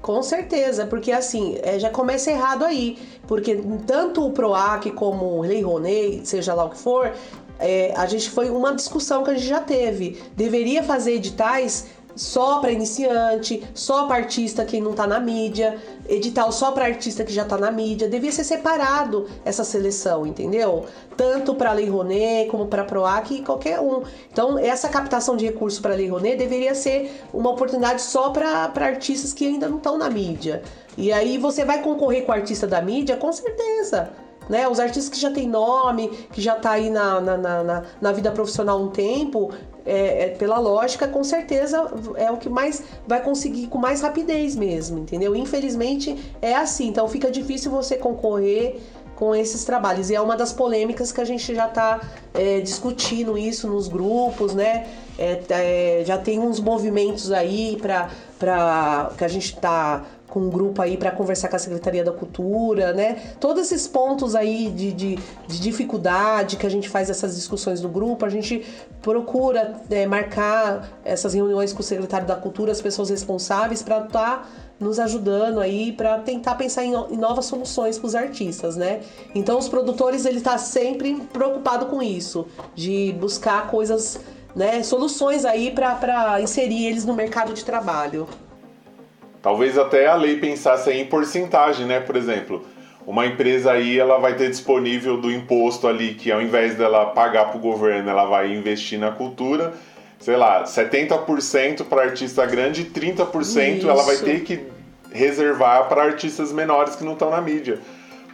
Com certeza, porque assim, é, já começa errado aí. Porque tanto o PROAC como o Lei Rouanet, seja lá o que for, é, a gente foi uma discussão que a gente já teve. Deveria fazer editais só para iniciante, só para artista que não está na mídia, edital só para artista que já está na mídia. Devia ser separado essa seleção, entendeu? Tanto para Lei Rouanet como para PROAC e qualquer um. Então, essa captação de recursos para Lei Rouanet deveria ser uma oportunidade só para artistas que ainda não estão na mídia. E aí você vai concorrer com o artista da mídia, com certeza. Né? Os artistas que já têm nome, que já tá aí na, na, na, na vida profissional um tempo, é, é, pela lógica, com certeza é o que mais vai conseguir com mais rapidez mesmo, entendeu? Infelizmente é assim, então fica difícil você concorrer com esses trabalhos. E é uma das polêmicas que a gente já está é, discutindo isso nos grupos, né? É, é, já tem uns movimentos aí para que a gente está com um grupo aí para conversar com a Secretaria da Cultura, né? Todos esses pontos aí de, de, de, dificuldade que a gente faz essas discussões no grupo, a gente procura é, marcar essas reuniões com o secretário da Cultura, as pessoas responsáveis, para estar tá nos ajudando aí para tentar pensar em, novas soluções para os artistas, né? Então os produtores ele tá sempre preocupado com isso, de buscar coisas, né, soluções aí para inserir eles no mercado de trabalho. Talvez até a lei pensasse em porcentagem, né? Por exemplo, uma empresa aí ela vai ter disponível do imposto ali que ao invés dela pagar para o governo, ela vai investir na cultura, sei lá, 70% para artista grande e 30% Isso. ela vai ter que reservar para artistas menores que não estão na mídia.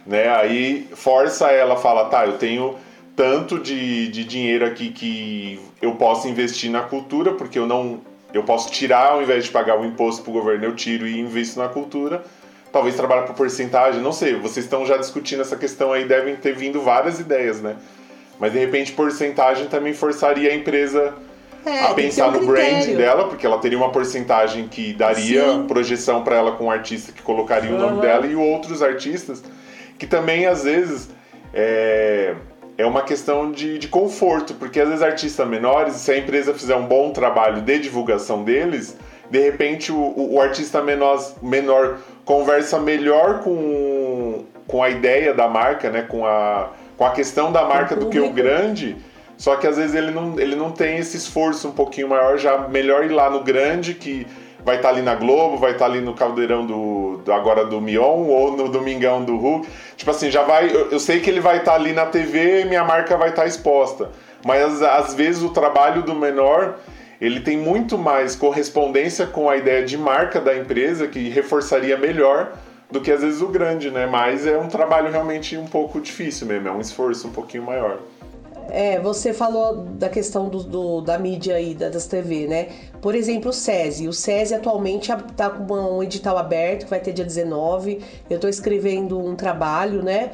Né? Aí força ela, fala, tá, eu tenho tanto de, de dinheiro aqui que eu posso investir na cultura, porque eu não eu posso tirar, ao invés de pagar o imposto para o governo, eu tiro e invisto na cultura. Talvez trabalhar por porcentagem, não sei. Vocês estão já discutindo essa questão aí, devem ter vindo várias ideias, né? mas de repente porcentagem também forçaria a empresa É, a pensar um no brand dela, porque ela teria uma porcentagem que daria Sim. projeção para ela com o artista que colocaria o nome dela e outros artistas que também às vezes é, é uma questão de, de conforto, porque às vezes artistas menores, se a empresa fizer um bom trabalho de divulgação deles, de repente o, o- artista menor, menor conversa melhor com, com a ideia da marca, né? com, a, com a questão da marca do que o grande. Só que às vezes ele não, ele não tem esse esforço um pouquinho maior, já melhor ir lá no grande, que vai estar ali na Globo, vai estar ali no caldeirão do, do- agora do Mion ou no Domingão do Hulk. Tipo assim, já vai. Eu, eu sei que ele vai estar ali na TV e minha marca vai estar exposta. Mas às, vezes o trabalho do menor ele tem muito mais correspondência com a ideia de marca da empresa, que reforçaria melhor do que às vezes o grande, né? Mas é um trabalho realmente um pouco difícil mesmo, é um esforço um pouquinho maior. É, você falou da questão do, do- da mídia aí, da- das TV, né? Por exemplo, o SESI. O SESI atualmente está com um edital aberto, que vai ter dia 19. Eu estou escrevendo um trabalho, né?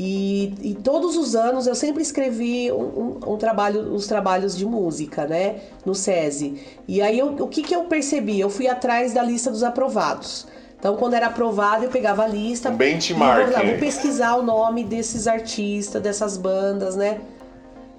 E, e todos os anos eu sempre escrevi um, um- um trabalho, os trabalhos de música, né? No SESI. E aí eu- o que, que eu percebi? Eu fui atrás da lista dos aprovados. Então, quando era aprovado, eu pegava a lista. Um benchmark, e vou, lá, vou pesquisar o nome desses artistas, dessas bandas, né?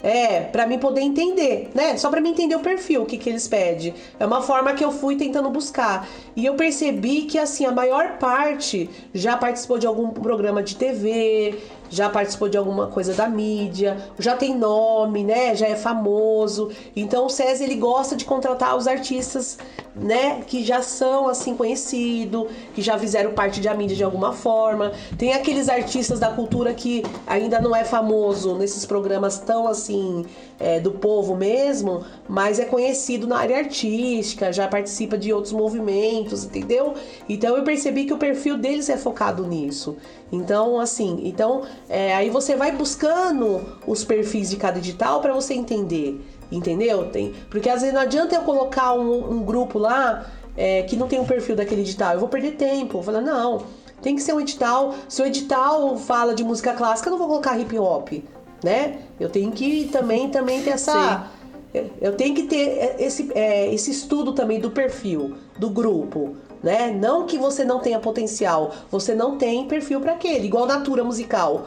É, pra mim poder entender, né? Só pra mim entender o perfil, o que, que eles pedem. É uma forma que eu fui tentando buscar. E eu percebi que, assim, a maior parte já participou de algum programa de TV, já participou de alguma coisa da mídia, já tem nome, né? Já é famoso. Então o César, ele gosta de contratar os artistas, né? Que já são, assim, conhecidos, que já fizeram parte da mídia de alguma forma. Tem aqueles artistas da cultura que ainda não é famoso nesses programas tão, assim, é, do povo mesmo, mas é conhecido na área artística, já participa de outros movimentos, entendeu? Então eu percebi que o perfil deles é focado nisso. Então, assim, então é, aí você vai buscando os perfis de cada edital para você entender, entendeu? Tem, porque às vezes não adianta eu colocar um, um grupo lá é, que não tem o perfil daquele edital, eu vou perder tempo. Vou falar, não, tem que ser um edital. Se o edital fala de música clássica, eu não vou colocar hip hop, né? Eu tenho que também, também ter essa. Eu tenho que ter esse, é, esse estudo também do perfil, do grupo, né? Não que você não tenha potencial, você não tem perfil para aquele, igual Natura Musical.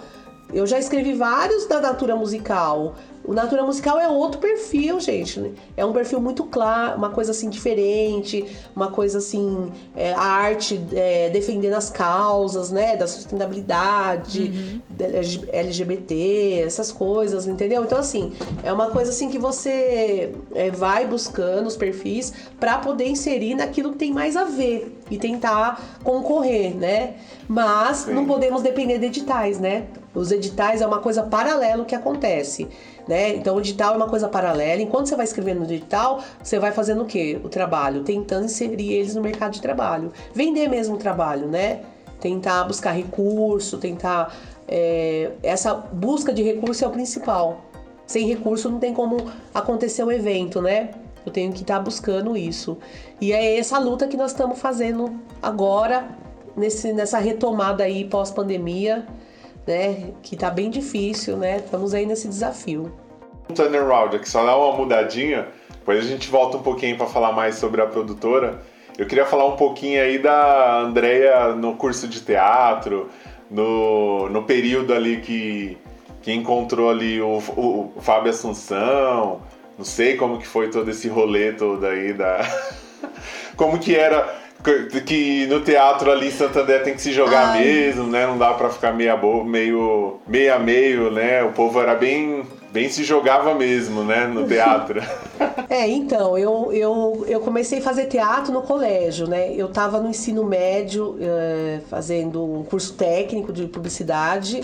Eu já escrevi vários da Natura Musical. O Natura Musical é outro perfil, gente. É um perfil muito claro, uma coisa assim diferente, uma coisa assim, é, a arte é, defendendo as causas, né? Da sustentabilidade, da LGBT, essas coisas, entendeu? Então, assim, é uma coisa assim que você é, vai buscando os perfis para poder inserir naquilo que tem mais a ver e tentar concorrer, né? Mas Sim. não podemos depender de editais, né? Os editais é uma coisa paralela que acontece, né? Então o edital é uma coisa paralela. Enquanto você vai escrevendo no edital, você vai fazendo o quê? O trabalho, tentando inserir eles no mercado de trabalho. Vender mesmo o trabalho, né? Tentar buscar recurso, tentar. é, essa busca de recurso é o principal. Sem recurso não tem como acontecer o evento, né? Eu tenho que estar buscando isso. E é essa luta que nós estamos fazendo agora, nesse, nessa retomada aí pós-pandemia, né? Que tá bem difícil, né? Estamos aí nesse desafio. Um turnaround aqui, só dá uma mudadinha, depois a gente volta um pouquinho para falar mais sobre a produtora. Eu queria falar um pouquinho aí da Andrea no curso de teatro, no, no período ali que, que encontrou ali o, o, o Fábio Assunção, não sei como que foi todo esse rolê todo aí da... [LAUGHS] como que era que- no teatro ali em Santander tem que se jogar Ai. mesmo, né? Não dá pra ficar meia bo... meio meio a meio, né? O povo era bem bem se jogava mesmo, né, no [LAUGHS] teatro. É, então, eu, eu, eu comecei a fazer teatro no colégio, né? Eu tava no ensino médio, eh, fazendo um curso técnico de publicidade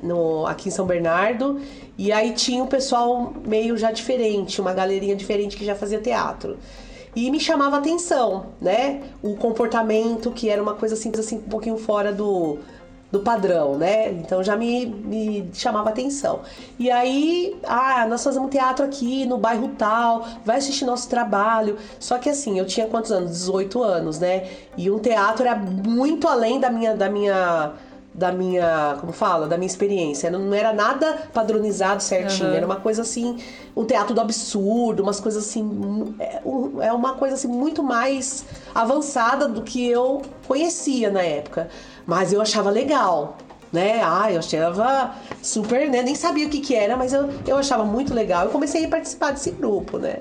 no, aqui em São Bernardo. E aí tinha um pessoal meio já diferente, uma galerinha diferente que já fazia teatro. E me chamava atenção, né? O comportamento, que era uma coisa assim, assim um pouquinho fora do, do padrão, né? Então já me, me chamava atenção. E aí, ah, nós fazemos teatro aqui no bairro tal, vai assistir nosso trabalho. Só que assim, eu tinha quantos anos? 18 anos, né? E um teatro era muito além da minha da minha da minha, como fala, da minha experiência. Não era nada padronizado certinho, uhum. era uma coisa assim, um teatro do absurdo, umas coisas assim, é, é uma coisa assim muito mais avançada do que eu conhecia na época. Mas eu achava legal, né? Ah, eu achava super, né? Nem sabia o que que era, mas eu, eu achava muito legal. Eu comecei a participar desse grupo, né?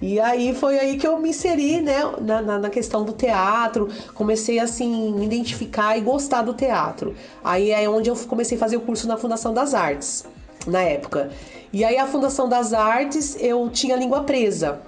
E aí foi aí que eu me inseri, né, na, na, na, questão do teatro, comecei assim, me identificar e gostar do teatro. Aí é onde eu comecei a fazer o curso na Fundação das Artes, na época. E aí a Fundação das Artes, eu tinha língua presa.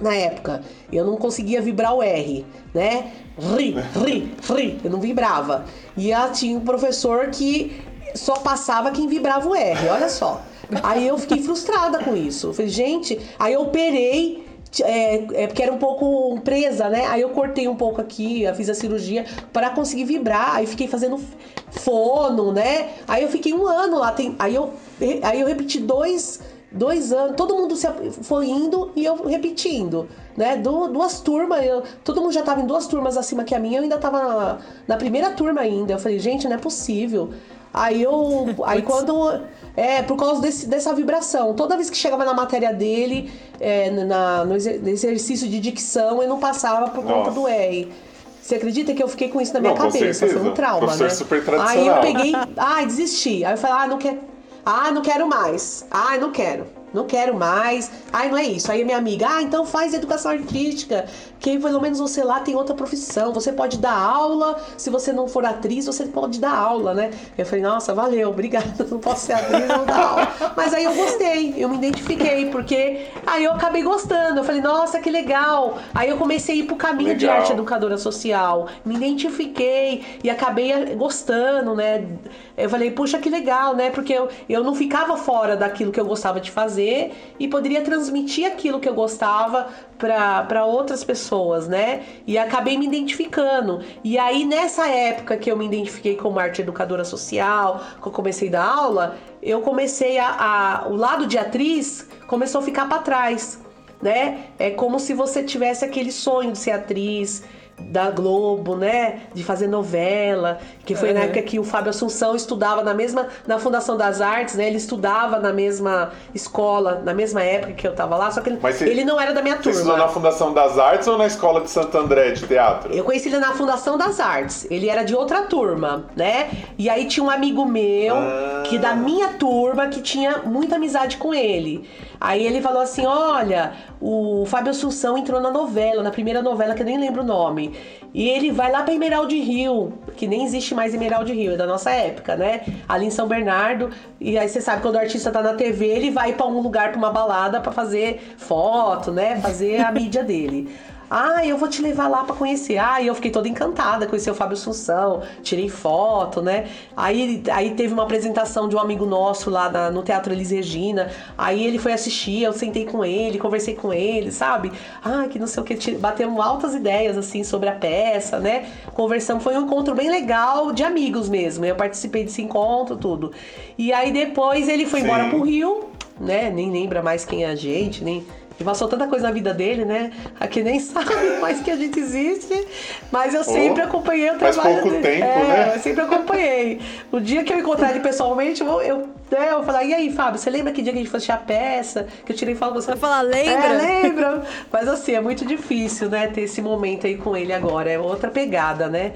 Na época, eu não conseguia vibrar o R, né? Ri, ri, ri, eu não vibrava. E tinha um professor que só passava quem vibrava o R, olha só. Aí eu fiquei frustrada com isso. Eu falei, gente, aí eu operei. É, é, porque era um pouco presa, né? Aí eu cortei um pouco aqui, eu fiz a cirurgia para conseguir vibrar. Aí fiquei fazendo fono, né? Aí eu fiquei um ano lá. Tem, aí, eu, aí eu repeti dois, dois anos. Todo mundo se, foi indo e eu repetindo, né? Du, duas turmas. Eu, todo mundo já tava em duas turmas acima que a minha. Eu ainda tava na, na primeira turma ainda. Eu falei, gente, não é possível. Aí eu. [LAUGHS] aí quando. É, por causa desse, dessa vibração. Toda vez que chegava na matéria dele, é, na, no exercício de dicção, eu não passava por conta Nossa. do R. Você acredita que eu fiquei com isso na minha não, cabeça? Foi um trauma, Professor né? Super tradicional. Aí eu peguei, ai, desisti. Aí eu falei, ah, não quero. Ah, não quero mais. Ah, não quero não quero mais. Ai, não é isso. Aí minha amiga, ah, então faz educação artística, que pelo menos você lá tem outra profissão. Você pode dar aula, se você não for atriz, você pode dar aula, né? Eu falei, nossa, valeu, obrigada, [LAUGHS] não posso ser atriz, não dar aula. Mas aí eu gostei, eu me identifiquei, porque aí eu acabei gostando. Eu falei, nossa, que legal. Aí eu comecei a ir pro caminho legal. de arte educadora social, me identifiquei e acabei gostando, né? Eu falei, puxa, que legal, né? Porque eu, eu não ficava fora daquilo que eu gostava de fazer e poderia transmitir aquilo que eu gostava para outras pessoas, né? E acabei me identificando. E aí, nessa época que eu me identifiquei como arte educadora social, que eu comecei a dar aula, eu comecei a, a o lado de atriz começou a ficar para trás, né? É como se você tivesse aquele sonho de ser atriz, da Globo, né? De fazer novela, que foi uhum. na época que o Fábio Assunção estudava na mesma na Fundação das Artes, né? Ele estudava na mesma escola, na mesma época que eu tava lá, só que ele, ele não era da minha turma. Você estudou na Fundação das Artes ou na Escola de Santo André de Teatro? Eu conheci ele na Fundação das Artes. Ele era de outra turma, né? E aí tinha um amigo meu ah. que da minha turma que tinha muita amizade com ele. Aí ele falou assim: "Olha, o Fábio Assunção entrou na novela, na primeira novela que eu nem lembro o nome. E ele vai lá para Emerald Rio, que nem existe mais Emerald Rio, é da nossa época, né? Ali em São Bernardo. E aí você sabe quando o artista tá na TV, ele vai para um lugar, para uma balada para fazer foto, né? Fazer a mídia dele. Ah, eu vou te levar lá para conhecer. Ah, e eu fiquei toda encantada, conheci o Fábio Assunção, tirei foto, né? Aí, aí teve uma apresentação de um amigo nosso lá na, no Teatro Elis Regina. Aí ele foi assistir, eu sentei com ele, conversei com ele, sabe? Ah, que não sei o que, batemos altas ideias assim sobre a peça, né? Conversamos, foi um encontro bem legal de amigos mesmo. Eu participei desse encontro, tudo. E aí depois ele foi Sim. embora pro Rio, né? Nem lembra mais quem é a gente, nem e passou tanta coisa na vida dele, né? Aqui nem [LAUGHS] sabe mais que a gente existe. Mas eu sempre oh, acompanhei o trabalho faz pouco dele. tempo, é, né? Eu sempre acompanhei. O dia que eu encontrar ele pessoalmente, eu, eu, né, eu vou falar, e aí, Fábio, você lembra que dia que a gente assistir a peça? Que eu tirei foto você. Vai falar, lembra? É, lembra. Mas assim, é muito difícil, né, ter esse momento aí com ele agora. É outra pegada, né?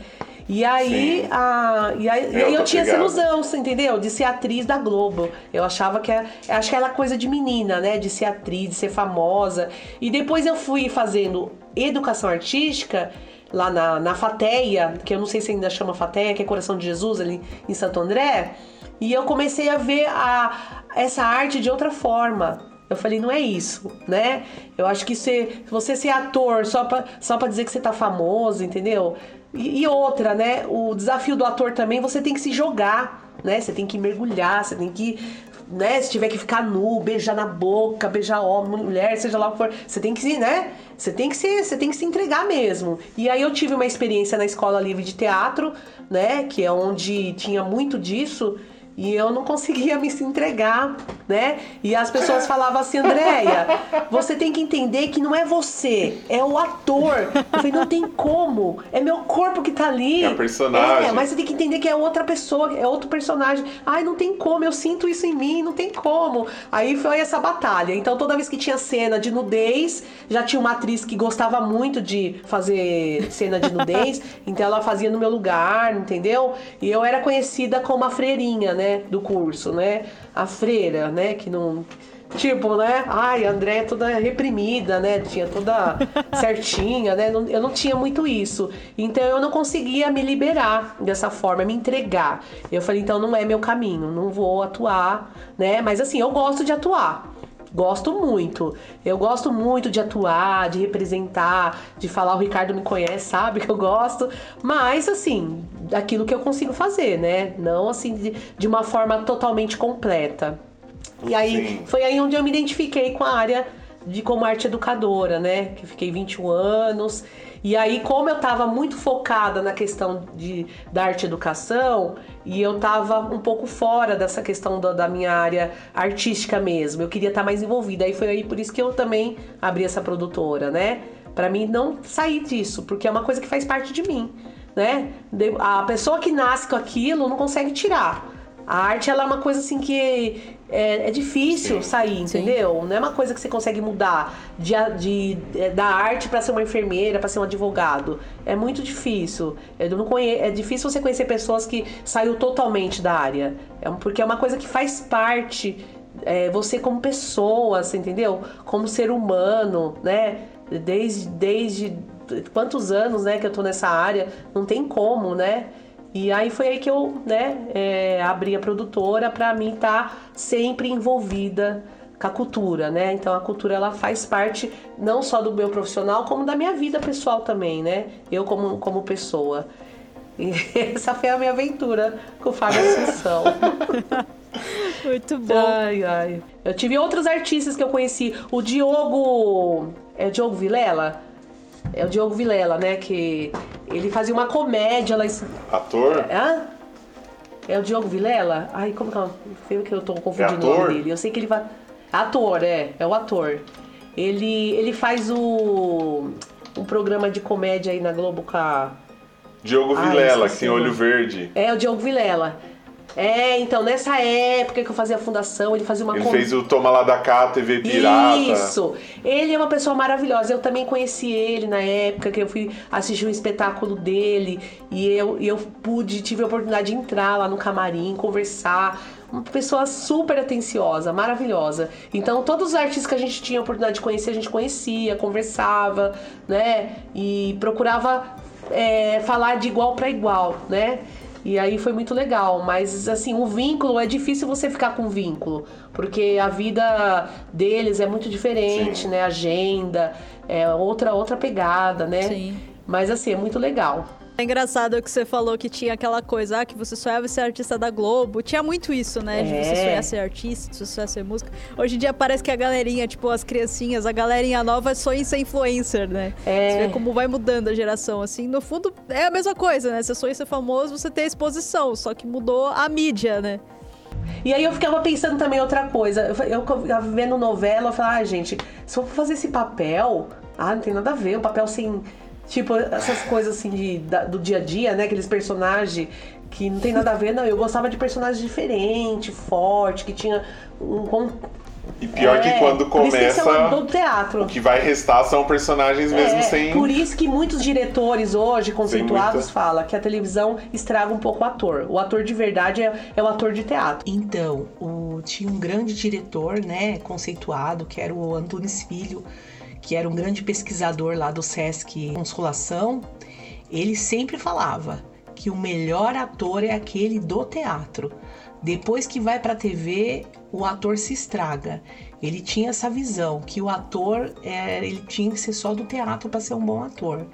E aí, a, e aí, é, e aí eu tinha essa ilusão, você entendeu? De ser atriz da Globo. Eu achava que era, é, acho que era coisa de menina, né? De ser atriz, de ser famosa. E depois eu fui fazendo educação artística lá na, na Fateia, que eu não sei se ainda chama Fateia, que é Coração de Jesus ali em Santo André. E eu comecei a ver a, essa arte de outra forma. Eu falei, não é isso, né? Eu acho que se você ser ator só pra, só pra dizer que você tá famoso, entendeu? E, e, outra, né? O desafio do ator também, você tem que se jogar, né? Você tem que mergulhar, você tem que, né? Se tiver que ficar nu, beijar na boca, beijar homem, mulher, seja lá o que for, você tem que se, né? Você tem que se, você tem que se entregar mesmo. E aí eu tive uma experiência na Escola Livre de Teatro, né? Que é onde tinha muito disso. E eu não conseguia me entregar, né? E as pessoas falavam assim, Andréia, você tem que entender que não é você, é o ator. Eu falei, não tem como, é meu corpo que tá ali. É o personagem. É, mas você tem que entender que é outra pessoa, é outro personagem. Ai, não tem como, eu sinto isso em mim, não tem como. Aí foi essa batalha. Então toda vez que tinha cena de nudez, já tinha uma atriz que gostava muito de fazer cena de nudez, [LAUGHS] então ela fazia no meu lugar, entendeu? E eu era conhecida como a freirinha, né? Do curso, né? A freira, né? Que não. Tipo, né? Ai, a André é toda reprimida, né? Tinha toda [LAUGHS] certinha, né? Eu não tinha muito isso. Então eu não conseguia me liberar dessa forma, me entregar. Eu falei, então não é meu caminho, não vou atuar, né? Mas assim, eu gosto de atuar. Gosto muito. Eu gosto muito de atuar, de representar, de falar. O Ricardo me conhece, sabe que eu gosto. Mas, assim, daquilo que eu consigo fazer, né? Não, assim, de, de uma forma totalmente completa. E aí, Sim. foi aí onde eu me identifiquei com a área de como arte educadora, né? Que fiquei 21 anos. E aí, como eu estava muito focada na questão de, da arte educação, e eu estava um pouco fora dessa questão da, da minha área artística mesmo, eu queria estar tá mais envolvida. Aí foi aí por isso que eu também abri essa produtora, né? Para mim não sair disso, porque é uma coisa que faz parte de mim, né? A pessoa que nasce com aquilo não consegue tirar. A arte ela é uma coisa assim que é, é difícil Sim. sair, entendeu? Sim. Não é uma coisa que você consegue mudar de, de, é, da arte para ser uma enfermeira, para ser um advogado. É muito difícil. Eu não conhe... É difícil você conhecer pessoas que saiu totalmente da área. É, porque é uma coisa que faz parte é, você como pessoa, você entendeu? Como ser humano, né? Desde, desde quantos anos né, que eu tô nessa área, não tem como, né? E aí foi aí que eu, né, é, abri a produtora para mim estar tá sempre envolvida com a cultura, né? Então a cultura ela faz parte não só do meu profissional, como da minha vida pessoal também, né? Eu como, como pessoa. E [LAUGHS] essa foi a minha aventura com o Fábio Assunção. [LAUGHS] Muito bom. Ai, ai. Eu tive outros artistas que eu conheci. O Diogo. É Diogo Vilela? É o Diogo Vilela, né? Que ele fazia uma comédia lá em... Ator? Hã? É o Diogo Vilela? Ai, como que é? Foi que eu tô confundindo é o nome dele. Eu sei que ele vai. Ator, é. É o ator. Ele, ele faz o. Um programa de comédia aí na Globo com a. Diogo Vilela, que tem olho verde. É, o Diogo Vilela. É, então, nessa época que eu fazia a fundação, ele fazia uma... Ele fez o Toma Lá da Cá, TV Pirata. Isso! Ele é uma pessoa maravilhosa. Eu também conheci ele na época que eu fui assistir um espetáculo dele. E eu, eu pude, tive a oportunidade de entrar lá no camarim, conversar uma pessoa super atenciosa, maravilhosa. Então, todos os artistas que a gente tinha a oportunidade de conhecer, a gente conhecia, conversava, né? E procurava é, falar de igual para igual, né? E aí foi muito legal, mas assim, o vínculo é difícil você ficar com vínculo, porque a vida deles é muito diferente, Sim. né? Agenda, é outra outra pegada, né? Sim. Mas assim, é muito legal. É engraçado que você falou que tinha aquela coisa, ah, que você ia ser artista da Globo. Tinha muito isso, né? De você só ia ser artista, você ia ser música. Hoje em dia parece que a galerinha, tipo, as criancinhas, a galerinha nova só em ser influencer, né? É. Você vê como vai mudando a geração, assim. No fundo, é a mesma coisa, né? Você ia ser famoso, você tem exposição, só que mudou a mídia, né? E aí eu ficava pensando também outra coisa. Eu, eu vendo novela, eu falava, ah, gente, se eu for fazer esse papel, ah, não tem nada a ver, o papel sem Tipo, essas coisas assim de, da, do dia a dia, né? Aqueles personagens que não tem nada a ver, não. Eu gostava de personagens diferentes, forte, que tinha um. E pior é, que quando começa. Que do teatro. O que vai restar são personagens mesmo é, sem. Por isso que muitos diretores hoje, conceituados, falam que a televisão estraga um pouco o ator. O ator de verdade é, é o ator de teatro. Então, o, tinha um grande diretor, né, conceituado, que era o Antunes Filho que era um grande pesquisador lá do SESC Consolação, ele sempre falava que o melhor ator é aquele do teatro. Depois que vai para a TV, o ator se estraga. Ele tinha essa visão que o ator é, ele tinha que ser só do teatro para ser um bom ator.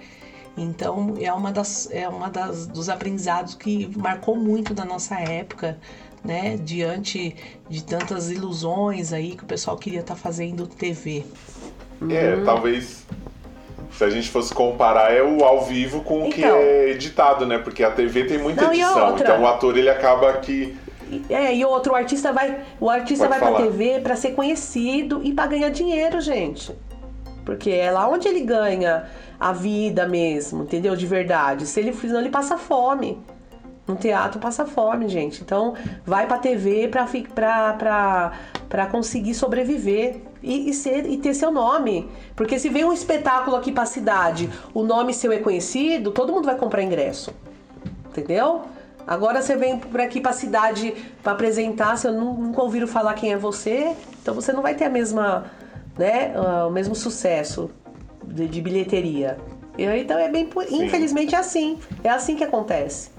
Então é uma das é uma das dos aprendizados que marcou muito da nossa época, né? Diante de tantas ilusões aí que o pessoal queria estar tá fazendo TV. É, uhum. talvez se a gente fosse comparar é o ao vivo com o então, que é editado, né? Porque a TV tem muita não, edição, então o ator ele acaba que é, e outro, o artista vai, o artista Pode vai falar. pra TV pra ser conhecido e pra ganhar dinheiro, gente. Porque é lá onde ele ganha a vida mesmo, entendeu? De verdade. Se ele senão ele passa fome. No teatro passa fome, gente. Então, vai pra TV pra, pra, pra, pra conseguir sobreviver e, e ser, e ter seu nome. Porque se vem um espetáculo aqui pra cidade, o nome seu é conhecido, todo mundo vai comprar ingresso. Entendeu? Agora você vem por aqui pra cidade pra apresentar, se eu nu- nunca ouviram falar quem é você, então você não vai ter a mesma, né, ah, o mesmo sucesso de, de bilheteria. E então é bem, por- infelizmente é assim, é assim que acontece.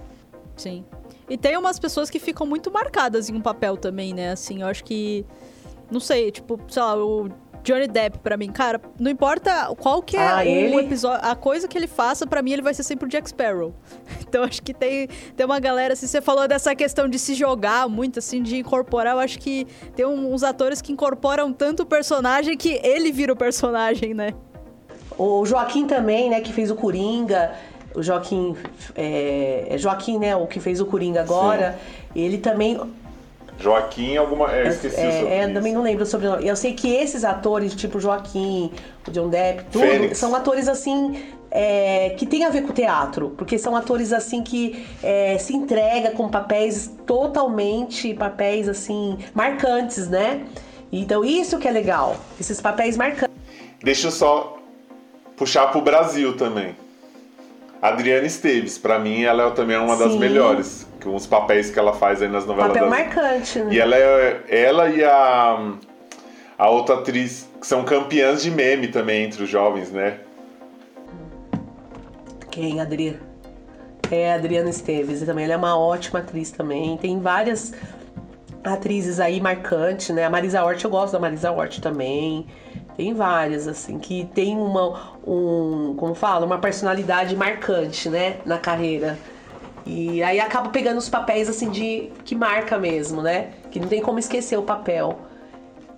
Sim. E tem umas pessoas que ficam muito marcadas em um papel também, né? Assim, eu acho que. Não sei, tipo, sei lá, o Johnny Depp, pra mim, cara, não importa qual que é Ah, o ele? episódio, a coisa que ele faça, pra mim ele vai ser sempre o Jack Sparrow. [LAUGHS] Então acho que tem, tem uma galera, assim, você falou dessa questão de se jogar muito, assim, de incorporar, eu acho que tem uns atores que incorporam tanto o personagem que ele vira o personagem, né? O Joaquim também, né, que fez o Coringa, o Joaquim, é, é Joaquim, né, o que fez o Coringa agora, ele também Joaquim, alguma. É, esqueci o É, sobrenome. é, eu também não lembro o sobrenome. Eu sei que esses atores, tipo Joaquim, o John Depp, tudo, Fênix. são atores assim. é, que tem a ver com o teatro, porque são atores assim que é, se entrega com papéis totalmente papéis assim marcantes, né? Então isso que é legal, esses papéis marcantes. Deixa eu só puxar pro Brasil também. Adriana Esteves, pra mim, ela é também uma das Sim. melhores. Com os papéis que ela faz aí nas novelas Papel das... marcante, né? E ela, é, ela e a, a outra atriz, que são campeãs de meme também entre os jovens, né? Quem, Adriana? É a Adriana Esteves, e também ela é uma ótima atriz também. Tem várias atrizes aí marcantes, né? A Marisa Hort, eu gosto da Marisa Hort também. Tem várias, assim, que tem uma, um, como fala, uma personalidade marcante, né? Na carreira. E aí acaba pegando os papéis, assim, de que marca mesmo, né? Que não tem como esquecer o papel.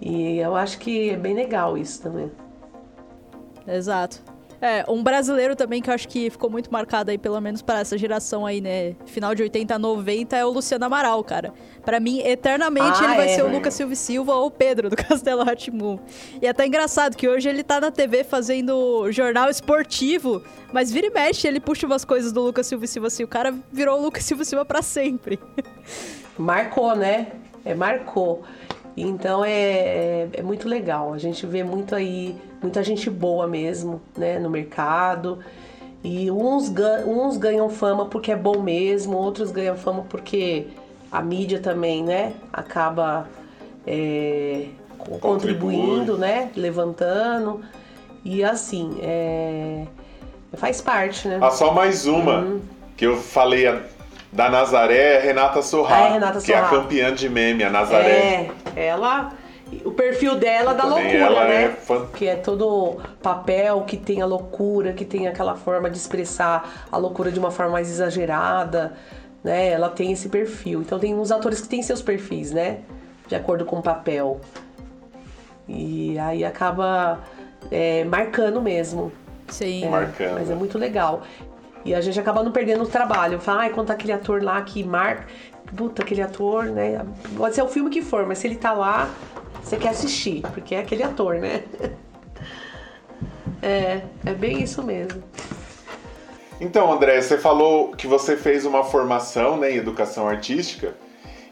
E eu acho que é bem legal isso também. Exato. É, um brasileiro também que eu acho que ficou muito marcado aí, pelo menos para essa geração aí, né? Final de 80 90 é o Luciano Amaral, cara. Pra mim, eternamente Ah, ele vai é, ser o. Lucas Silva Silva ou o Pedro do [LAUGHS] Castelo Ratimu. E é até engraçado que hoje ele tá na TV fazendo jornal esportivo, mas vira e mexe, ele puxa umas coisas do Lucas Silva Silva assim. O cara virou o Lucas Silva Silva pra sempre. [LAUGHS] Marcou, né? É, marcou. Então é, é, é muito legal. A gente vê muito aí, muita gente boa mesmo, né, no mercado. E uns, gan- uns ganham fama porque é bom mesmo, outros ganham fama porque a mídia também, né, acaba é, Contribui. contribuindo, né, levantando. E assim, é, faz parte, né? Ah, só mais uma, que eu falei da Nazaré, é Renata Sorrá, Ah, é Renata que é a campeã de meme, a Nazaré. É, ela. O perfil dela dá Também loucura, ela né? é fan- Que é todo papel que tem a loucura, que tem aquela forma de expressar a loucura de uma forma mais exagerada, né? Ela tem esse perfil. Então tem uns atores que têm seus perfis, né? De acordo com o papel. E aí acaba é, marcando mesmo. Sim. É, Marcando. Mas é muito legal. E a gente acaba não perdendo o trabalho. Fala, ai, quanto aquele ator lá que marca. Puta, aquele ator, né? Pode ser o filme que for, mas se ele tá lá, você quer assistir, porque é aquele ator, né? [LAUGHS] É, é bem isso mesmo. Então, André, você falou que você fez uma formação né, em educação artística.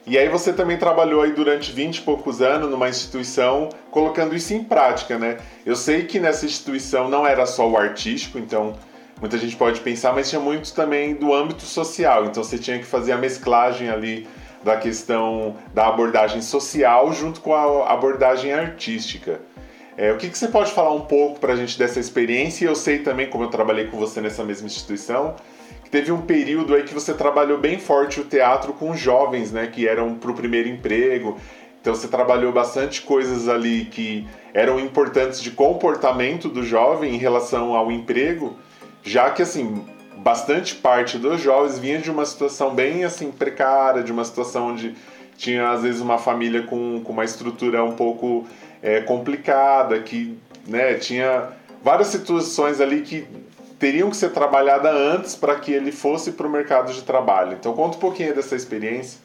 E aí você também trabalhou aí durante 20 e poucos anos numa instituição colocando isso em prática, né? Eu sei que nessa instituição não era só o artístico, então muita gente pode pensar, mas tinha muito também do âmbito social. Então você tinha que fazer a mesclagem ali da questão da abordagem social junto com a abordagem artística. É, o que, que você pode falar um pouco para a gente dessa experiência? Eu sei também, como eu trabalhei com você nessa mesma instituição, que teve um período aí que você trabalhou bem forte o teatro com jovens, né, que eram para o primeiro emprego. Então você trabalhou bastante coisas ali que eram importantes de comportamento do jovem em relação ao emprego, já que assim bastante parte dos jovens vinha de uma situação bem assim precária, de uma situação onde tinha às vezes uma família com, com uma estrutura um pouco é, complicada, que né, tinha várias situações ali que teriam que ser trabalhadas antes para que ele fosse para o mercado de trabalho. Então conta um pouquinho dessa experiência.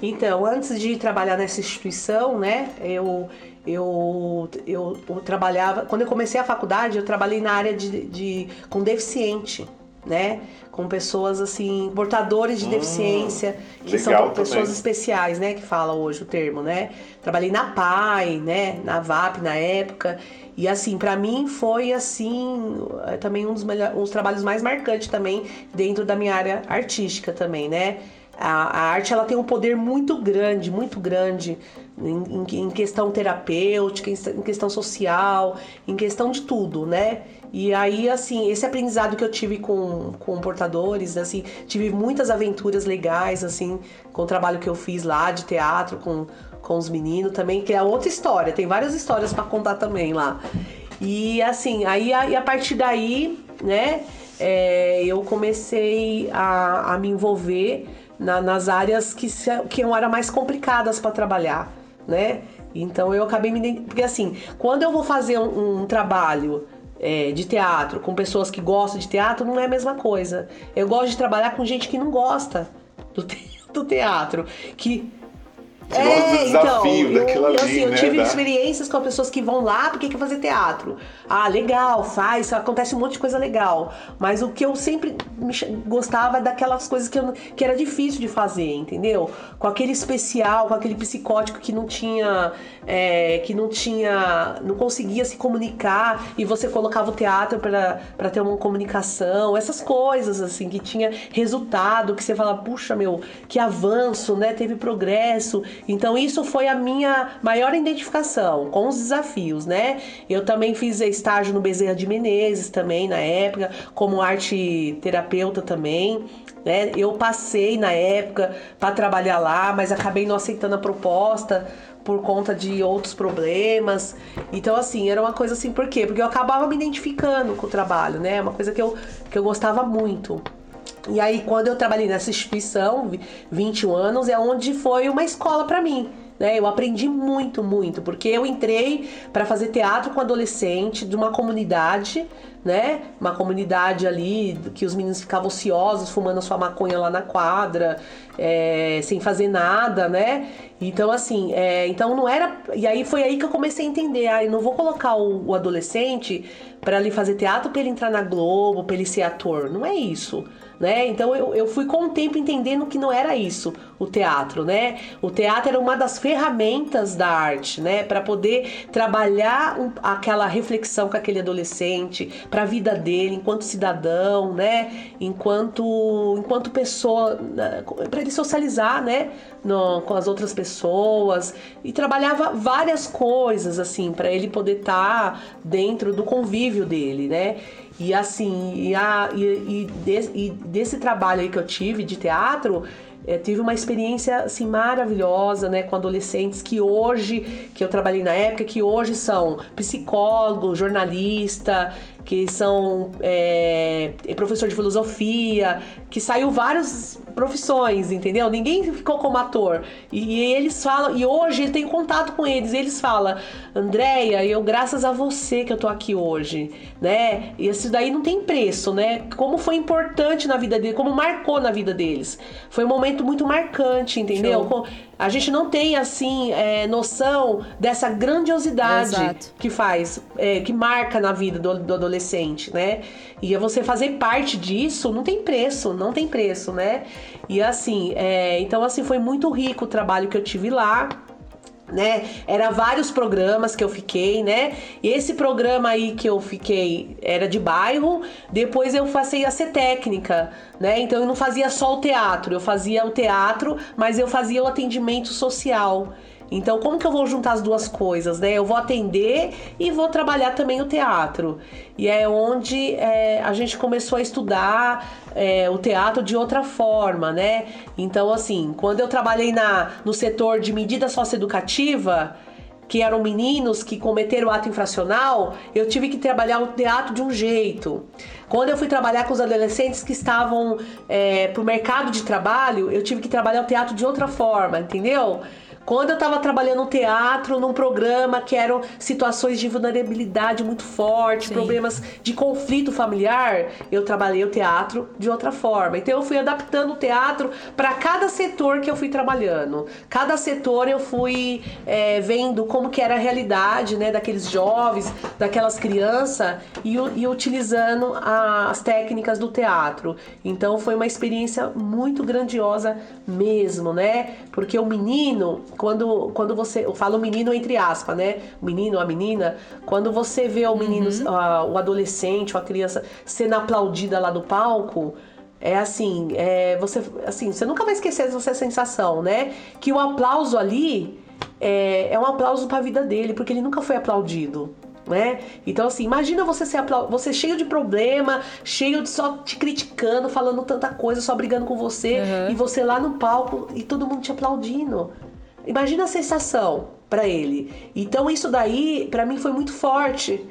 Então, antes de trabalhar nessa instituição, né, eu, eu, eu, eu trabalhava. Quando eu comecei a faculdade, eu trabalhei na área de, de com deficiente, né? Com pessoas assim, portadores de Hum, deficiência, que são pessoas também. especiais, né? Que fala hoje o termo, né? Trabalhei na PAI, né? Na VAP na época. E assim, pra mim foi assim, eh, também um dos, melhor, um dos trabalhos mais marcantes também dentro da minha área artística também, né? A, a arte ela tem um poder muito grande, muito grande em, em- em questão terapêutica, em, questão social, em questão de tudo, né? E aí, assim, esse aprendizado que eu tive com, com portadores, assim, tive muitas aventuras legais, assim, com o trabalho que eu fiz lá de teatro com, com os meninos também, que é outra história, tem várias histórias pra contar também lá. E assim, aí a, e a partir daí, né, é, eu comecei a, a me envolver na- nas áreas que, se- que eram mais complicadas para trabalhar, né? Então eu acabei me. Porque assim, quando eu vou fazer um, um trabalho é, de teatro com pessoas que gostam de teatro, não é a mesma coisa. Eu gosto de trabalhar com gente que não gosta do, te- [LAUGHS] do teatro, que Do desafio eu, daquilo eu, ali, assim, eu né, tive da- experiências com pessoas que vão lá porque quer fazer teatro. Ah, legal, faz, acontece um monte de coisa legal. Mas o que eu sempre gostava é daquelas coisas que, eu, que era difícil de fazer, entendeu? Com aquele especial, com aquele psicótico que não tinha. é, que não tinha. não conseguia se comunicar e você colocava o teatro para ter uma comunicação, essas coisas, assim, que tinha resultado, que você fala, puxa, meu, que avanço, né? Teve progresso. Então, isso foi a minha maior identificação com os desafios, né? Eu também fiz estágio no Bezerra de Menezes também, na época, como arte terapeuta também. Né? Eu passei na época para trabalhar lá, mas acabei não aceitando a proposta por conta de outros problemas. Então, assim, era uma coisa assim, por quê? Porque eu acabava me identificando com o trabalho, né? Uma coisa que eu, que eu gostava muito. E aí, quando eu trabalhei nessa instituição, vi- 21 anos, é onde foi uma escola pra mim. Né? Eu aprendi muito, muito, porque eu entrei para fazer teatro com adolescente de uma comunidade, né? Uma comunidade ali que os meninos ficavam ociosos, fumando a sua maconha lá na quadra, é, sem fazer nada, né? Então, assim, é, então não era. E aí foi aí que eu comecei a entender. Ah, eu não vou colocar o, o adolescente para ele fazer teatro, para ele entrar na Globo, para ele ser ator. Não é isso. Né? Então eu, eu fui com o tempo entendendo que não era isso o teatro, né? O teatro era uma das ferramentas da arte, né? Para poder trabalhar um- aquela reflexão com aquele adolescente, para a vida dele enquanto cidadão, né? Enquanto enquanto pessoa, para ele socializar, né? No- com as outras pessoas e trabalhava várias coisas assim para ele poder estar dentro do convívio dele, né? E assim, e, a, e, e, des- e desse trabalho aí que eu tive de teatro, eu tive uma experiência assim maravilhosa, né, com adolescentes que hoje, que eu trabalhei na época, que hoje são psicólogo, jornalista, que são é, professor de filosofia, que saiu várias profissões, entendeu? Ninguém ficou como ator. E, e eles falam, e hoje eu tenho contato com eles, e eles falam, Andréia, eu graças a você que eu tô aqui hoje, né? E isso daí não tem preço, né? Como foi importante na vida deles, como marcou na vida deles. Foi um momento muito marcante, entendeu? Show. A gente não tem, assim, é, noção dessa grandiosidade Exato. que faz, é, que marca na vida do, do adolescente, né? E você fazer parte disso não tem preço, não tem preço, né? E assim, é, então assim, foi muito rico o trabalho que eu tive lá né? Era vários programas que eu fiquei, né? Esse programa aí que eu fiquei era de bairro, depois eu passei a ser técnica, né? Então eu não fazia só o teatro, eu fazia o teatro, mas eu fazia o atendimento social. Então, como que eu vou juntar as duas coisas, né? Eu vou atender e vou trabalhar também o teatro. E é onde é, a gente começou a estudar é, o teatro de outra forma, né? Então, assim, quando eu trabalhei na, no setor de medida socioeducativa, que eram meninos que cometeram ato infracional, eu tive que trabalhar o teatro de um jeito. Quando eu fui trabalhar com os adolescentes que estavam é, pro mercado de trabalho, eu tive que trabalhar o teatro de outra forma, entendeu? Quando eu estava trabalhando no teatro, num programa que eram situações de vulnerabilidade muito forte, Sim. problemas de conflito familiar, eu trabalhei o teatro de outra forma. Então eu fui adaptando o teatro para cada setor que eu fui trabalhando. Cada setor eu fui é, vendo como que era a realidade, né, daqueles jovens, daquelas crianças e, e utilizando a, as técnicas do teatro. Então foi uma experiência muito grandiosa mesmo, né? Porque o menino, quando, quando você. Eu falo menino entre aspas, né? O menino, a menina, quando você vê o menino, uhum. uh, o adolescente, a criança sendo aplaudida lá do palco. É assim, é, você, assim, você nunca vai esquecer essa sensação, né? Que o aplauso ali é, é um aplauso para a vida dele, porque ele nunca foi aplaudido né? Então, assim, imagina você ser você cheio de problema, cheio de só te criticando, falando tanta coisa, só brigando com você, uhum. e você lá no palco e todo mundo te aplaudindo. Imagina a sensação para ele. Então, isso daí, para mim, foi muito forte.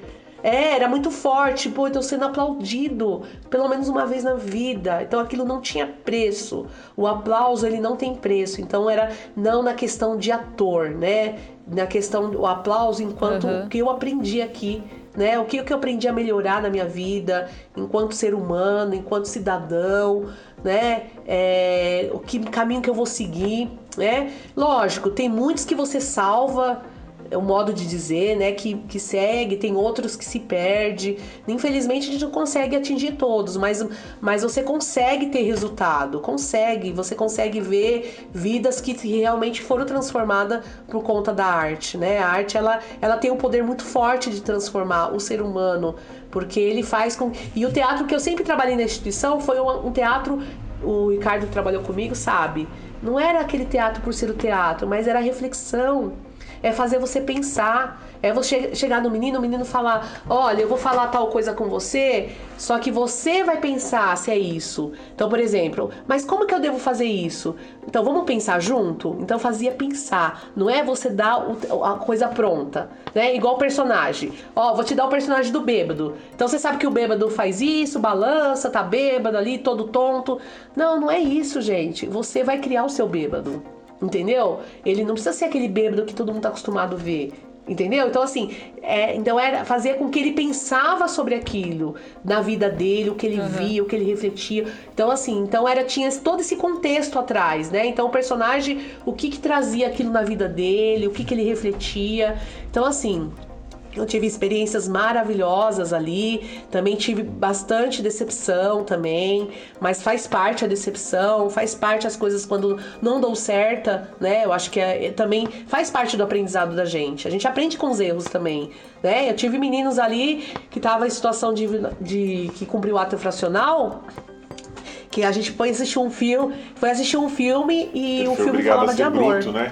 É, era muito forte, pô, eu tô sendo aplaudido pelo menos uma vez na vida. Então aquilo não tinha preço. O aplauso ele não tem preço. Então era não na questão de ator, né? Na questão do aplauso enquanto uhum. o que eu aprendi aqui, né? O que, que eu aprendi a melhorar na minha vida, enquanto ser humano, enquanto cidadão, né? É, o que caminho que eu vou seguir, né? Lógico, tem muitos que você salva é o modo de dizer, né, que, que segue, tem outros que se perde. Infelizmente a gente não consegue atingir todos, mas, mas você consegue ter resultado, consegue, você consegue ver vidas que realmente foram transformadas por conta da arte, né? A arte ela, ela tem um poder muito forte de transformar o ser humano, porque ele faz com e o teatro que eu sempre trabalhei na instituição foi um, um teatro o Ricardo trabalhou comigo, sabe? Não era aquele teatro por ser o teatro, mas era reflexão é fazer você pensar. É você chegar no menino, o menino falar: Olha, eu vou falar tal coisa com você, só que você vai pensar se é isso. Então, por exemplo, mas como que eu devo fazer isso? Então, vamos pensar junto? Então, fazia pensar. Não é você dar a coisa pronta, né? Igual o personagem. Ó, vou te dar o personagem do bêbado. Então, você sabe que o bêbado faz isso, balança, tá bêbado ali, todo tonto. Não, não é isso, gente. Você vai criar o seu bêbado. Entendeu? Ele não precisa ser aquele bêbado que todo mundo tá acostumado a ver. Entendeu? Então, assim, é, então era fazer com que ele pensava sobre aquilo na vida dele, o que ele uhum. via, o que ele refletia. Então, assim, então era tinha todo esse contexto atrás, né? Então, o personagem, o que que trazia aquilo na vida dele, o que que ele refletia. Então, assim, eu tive experiências maravilhosas ali, também tive bastante decepção também, mas faz parte a decepção, faz parte as coisas quando não dão certa, né? Eu acho que é, também faz parte do aprendizado da gente. A gente aprende com os erros também, né? Eu tive meninos ali que estavam em situação de, de que cumpriu o ato fracional que a gente foi assistir um filme, foi assistir um filme e o filme falava de amor. Bruto, né?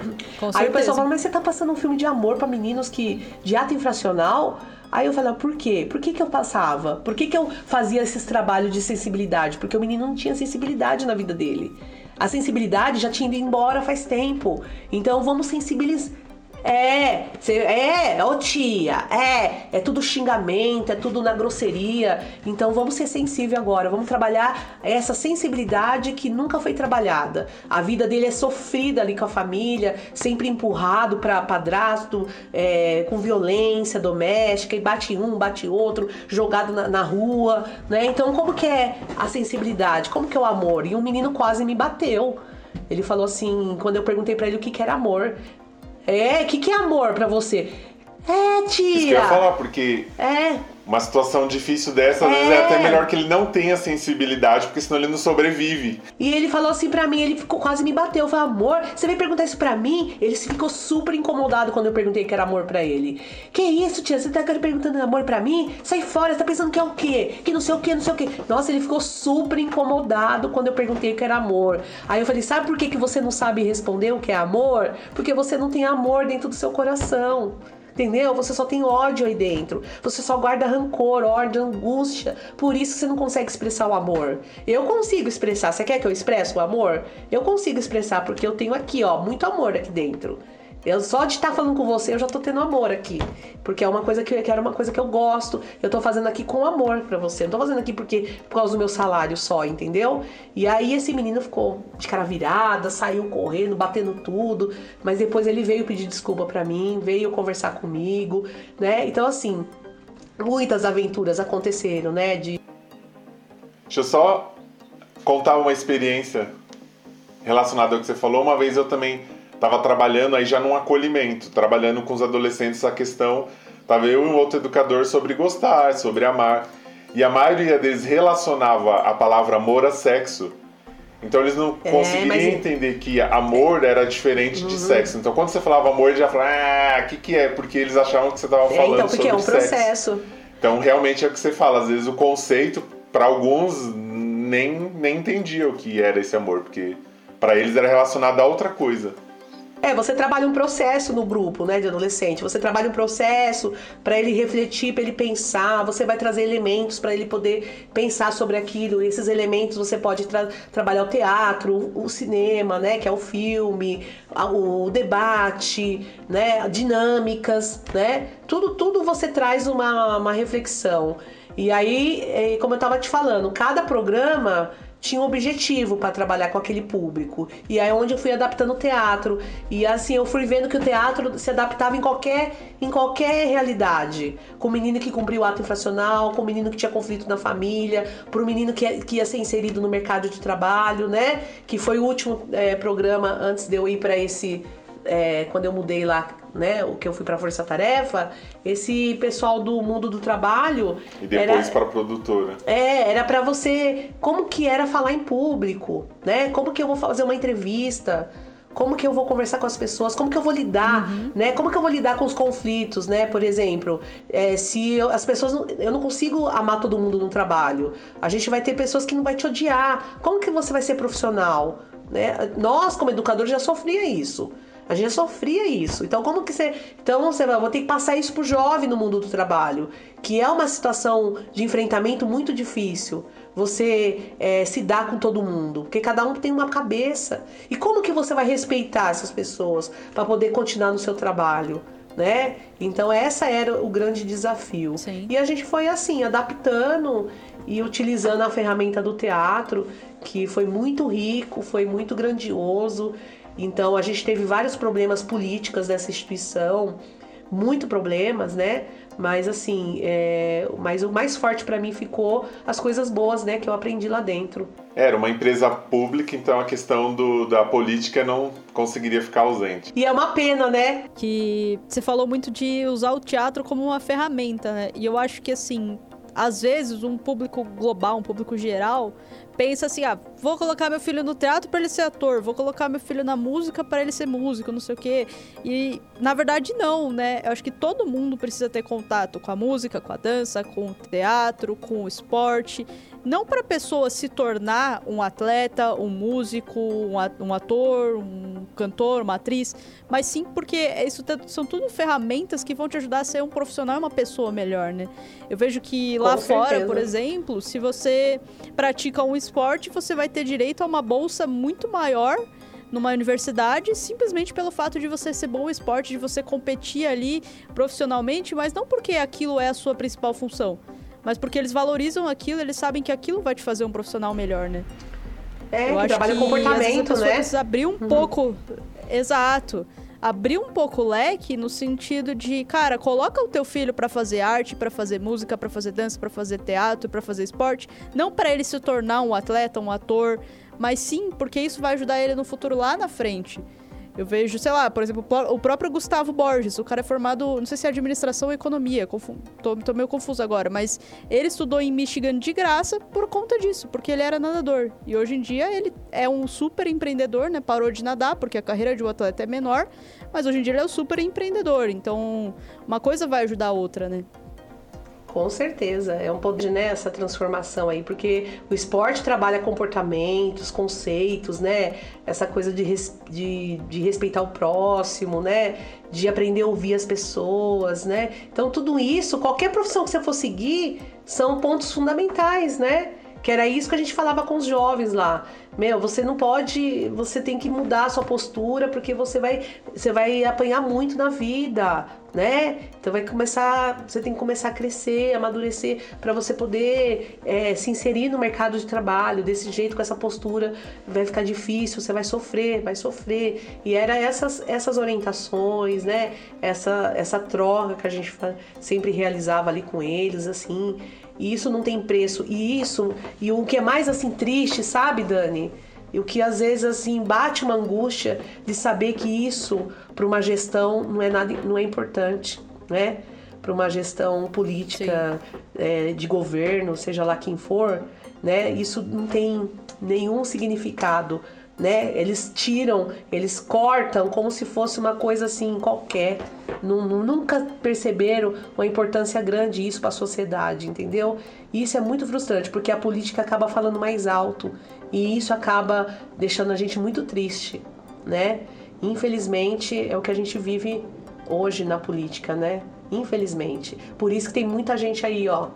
Aí o pessoal falou, mas você tá passando um filme de amor para meninos que de ato infracional? Aí eu falei, por quê? Por que, que eu passava? Por que, que eu fazia esses trabalhos de sensibilidade? Porque o menino não tinha sensibilidade na vida dele. A sensibilidade já tinha ido embora faz tempo. Então vamos sensibilizar é, cê, é, ô tia, é, é tudo xingamento, é tudo na grosseria. Então vamos ser sensível agora, vamos trabalhar essa sensibilidade que nunca foi trabalhada. A vida dele é sofrida ali com a família, sempre empurrado para padrasto, é, com violência doméstica, e bate um, bate outro, jogado na, na rua, né? Então como que é a sensibilidade? Como que é o amor? E um menino quase me bateu. Ele falou assim, quando eu perguntei para ele o que, que era amor, é, o que, que é amor para você? É, tia. Isso que eu ia falar, porque. É uma situação difícil dessa, às é. vezes é até melhor que ele não tenha sensibilidade, porque senão ele não sobrevive. E ele falou assim para mim, ele ficou, quase me bateu. Eu falei, amor, você veio perguntar isso pra mim? Ele ficou super incomodado quando eu perguntei que era amor para ele. Que isso, tia? Você tá perguntando amor para mim? Sai fora, você tá pensando que é o quê? Que não sei o quê, não sei o quê. Nossa, ele ficou super incomodado quando eu perguntei o que era amor. Aí eu falei, sabe por que, que você não sabe responder o que é amor? Porque você não tem amor dentro do seu coração. Entendeu? Você só tem ódio aí dentro. Você só guarda rancor, ódio, angústia. Por isso você não consegue expressar o amor. Eu consigo expressar. Você quer que eu expresse o amor? Eu consigo expressar porque eu tenho aqui, ó, muito amor aqui dentro. Eu só de estar tá falando com você, eu já tô tendo amor aqui. Porque é uma coisa que, que era uma coisa que eu gosto. Eu tô fazendo aqui com amor para você. Não tô fazendo aqui porque por causa do meu salário só, entendeu? E aí esse menino ficou de cara virada, saiu correndo, batendo tudo, mas depois ele veio pedir desculpa para mim, veio conversar comigo, né? Então assim, muitas aventuras aconteceram, né, de Deixa eu só contar uma experiência relacionada ao que você falou. Uma vez eu também estava trabalhando aí já num acolhimento, trabalhando com os adolescentes a questão, tava eu e um outro educador sobre gostar, sobre amar. E a maioria deles relacionava a palavra amor a sexo. Então eles não é, conseguiriam mas... entender que amor era diferente uhum. de sexo. Então quando você falava amor, eles já falavam, ah, o que, que é? Porque eles achavam que você estava falando é, então, porque sobre é um sexo. processo. Então realmente é o que você fala, às vezes o conceito, para alguns, nem, nem entendia o que era esse amor, porque para eles era relacionado a outra coisa. É, você trabalha um processo no grupo, né, de adolescente. Você trabalha um processo para ele refletir, para ele pensar. Você vai trazer elementos para ele poder pensar sobre aquilo. E esses elementos você pode tra trabalhar o teatro, o cinema, né, que é o filme, o debate, né, dinâmicas, né. Tudo, tudo você traz uma, uma reflexão. E aí, é, como eu estava te falando, cada programa tinha um objetivo para trabalhar com aquele público. E aí é onde eu fui adaptando o teatro. E assim, eu fui vendo que o teatro se adaptava em qualquer, em qualquer realidade. Com o menino que cumpriu o ato infracional, com o menino que tinha conflito na família, para o menino que, que, ia ser inserido no mercado de trabalho, né? Que foi o último é, programa antes de eu ir para esse. É, quando eu mudei lá né, o que eu fui para Força Tarefa, esse pessoal do mundo do trabalho e depois para a produtora. É, era para você como que era falar em público, né? Como que eu vou fazer uma entrevista? Como que eu vou conversar com as pessoas? Como que eu vou lidar, uhum. né? Como que eu vou lidar com os conflitos, né? Por exemplo, é, se eu, as pessoas não, eu não consigo amar todo mundo no trabalho, a gente vai ter pessoas que não vai te odiar. Como que você vai ser profissional? Né? Nós, como educadores, já sofria isso. A gente sofria isso. Então, como que você. Então, você vai, vou ter que passar isso pro jovem no mundo do trabalho, que é uma situação de enfrentamento muito difícil. Você é, se dá com todo mundo, porque cada um tem uma cabeça. E como que você vai respeitar essas pessoas para poder continuar no seu trabalho? Né? Então essa era o grande desafio. Sim. E a gente foi assim, adaptando e utilizando a ferramenta do teatro, que foi muito rico, foi muito grandioso. Então a gente teve vários problemas políticos dessa instituição, muito problemas, né? Mas assim, é... mas o mais forte para mim ficou as coisas boas, né, que eu aprendi lá dentro. Era uma empresa pública, então a questão do, da política não conseguiria ficar ausente. E é uma pena, né? Que você falou muito de usar o teatro como uma ferramenta, né? E eu acho que assim, às vezes um público global, um público geral, pensa assim: ah, vou colocar meu filho no teatro para ele ser ator, vou colocar meu filho na música para ele ser músico, não sei o quê. E na verdade, não, né? Eu acho que todo mundo precisa ter contato com a música, com a dança, com o teatro, com o esporte não para a pessoa se tornar um atleta, um músico, um ator, um cantor, uma atriz, mas sim porque isso são tudo ferramentas que vão te ajudar a ser um profissional e uma pessoa melhor, né? Eu vejo que lá fora, por exemplo, se você pratica um esporte, você vai ter direito a uma bolsa muito maior numa universidade simplesmente pelo fato de você ser bom no esporte, de você competir ali profissionalmente, mas não porque aquilo é a sua principal função mas porque eles valorizam aquilo, eles sabem que aquilo vai te fazer um profissional melhor, né? É, Eu que trabalha que, comportamento, às vezes, né? Precisa abrir um uhum. pouco. Exato. Abrir um pouco o leque no sentido de, cara, coloca o teu filho para fazer arte, para fazer música, para fazer dança, para fazer teatro, para fazer esporte, não para ele se tornar um atleta, um ator, mas sim porque isso vai ajudar ele no futuro lá na frente. Eu vejo, sei lá, por exemplo, o próprio Gustavo Borges, o cara é formado, não sei se é administração ou economia, tô, tô meio confuso agora, mas ele estudou em Michigan de graça por conta disso, porque ele era nadador. E hoje em dia ele é um super empreendedor, né? Parou de nadar, porque a carreira de um atleta é menor, mas hoje em dia ele é um super empreendedor. Então, uma coisa vai ajudar a outra, né? Com certeza, é um pouco né, essa transformação aí, porque o esporte trabalha comportamentos, conceitos, né? Essa coisa de, res, de, de respeitar o próximo, né? De aprender a ouvir as pessoas, né? Então tudo isso, qualquer profissão que você for seguir, são pontos fundamentais, né? Que era isso que a gente falava com os jovens lá. Meu, você não pode, você tem que mudar a sua postura porque você vai, você vai apanhar muito na vida, né? Então vai começar, você tem que começar a crescer, amadurecer para você poder é, se inserir no mercado de trabalho desse jeito com essa postura vai ficar difícil, você vai sofrer, vai sofrer. E era essas essas orientações, né? Essa essa troca que a gente sempre realizava ali com eles, assim. E isso não tem preço. E isso, e o que é mais assim triste, sabe, Dani? E o que às vezes assim bate uma angústia de saber que isso para uma gestão não é nada, não é importante, né? Para uma gestão política é, de governo, seja lá quem for, né? Isso não tem nenhum significado né? Eles tiram, eles cortam como se fosse uma coisa assim qualquer. Nunca perceberam uma importância grande isso para a sociedade, entendeu? E isso é muito frustrante porque a política acaba falando mais alto e isso acaba deixando a gente muito triste, né? Infelizmente é o que a gente vive hoje na política, né? Infelizmente. Por isso que tem muita gente aí, ó,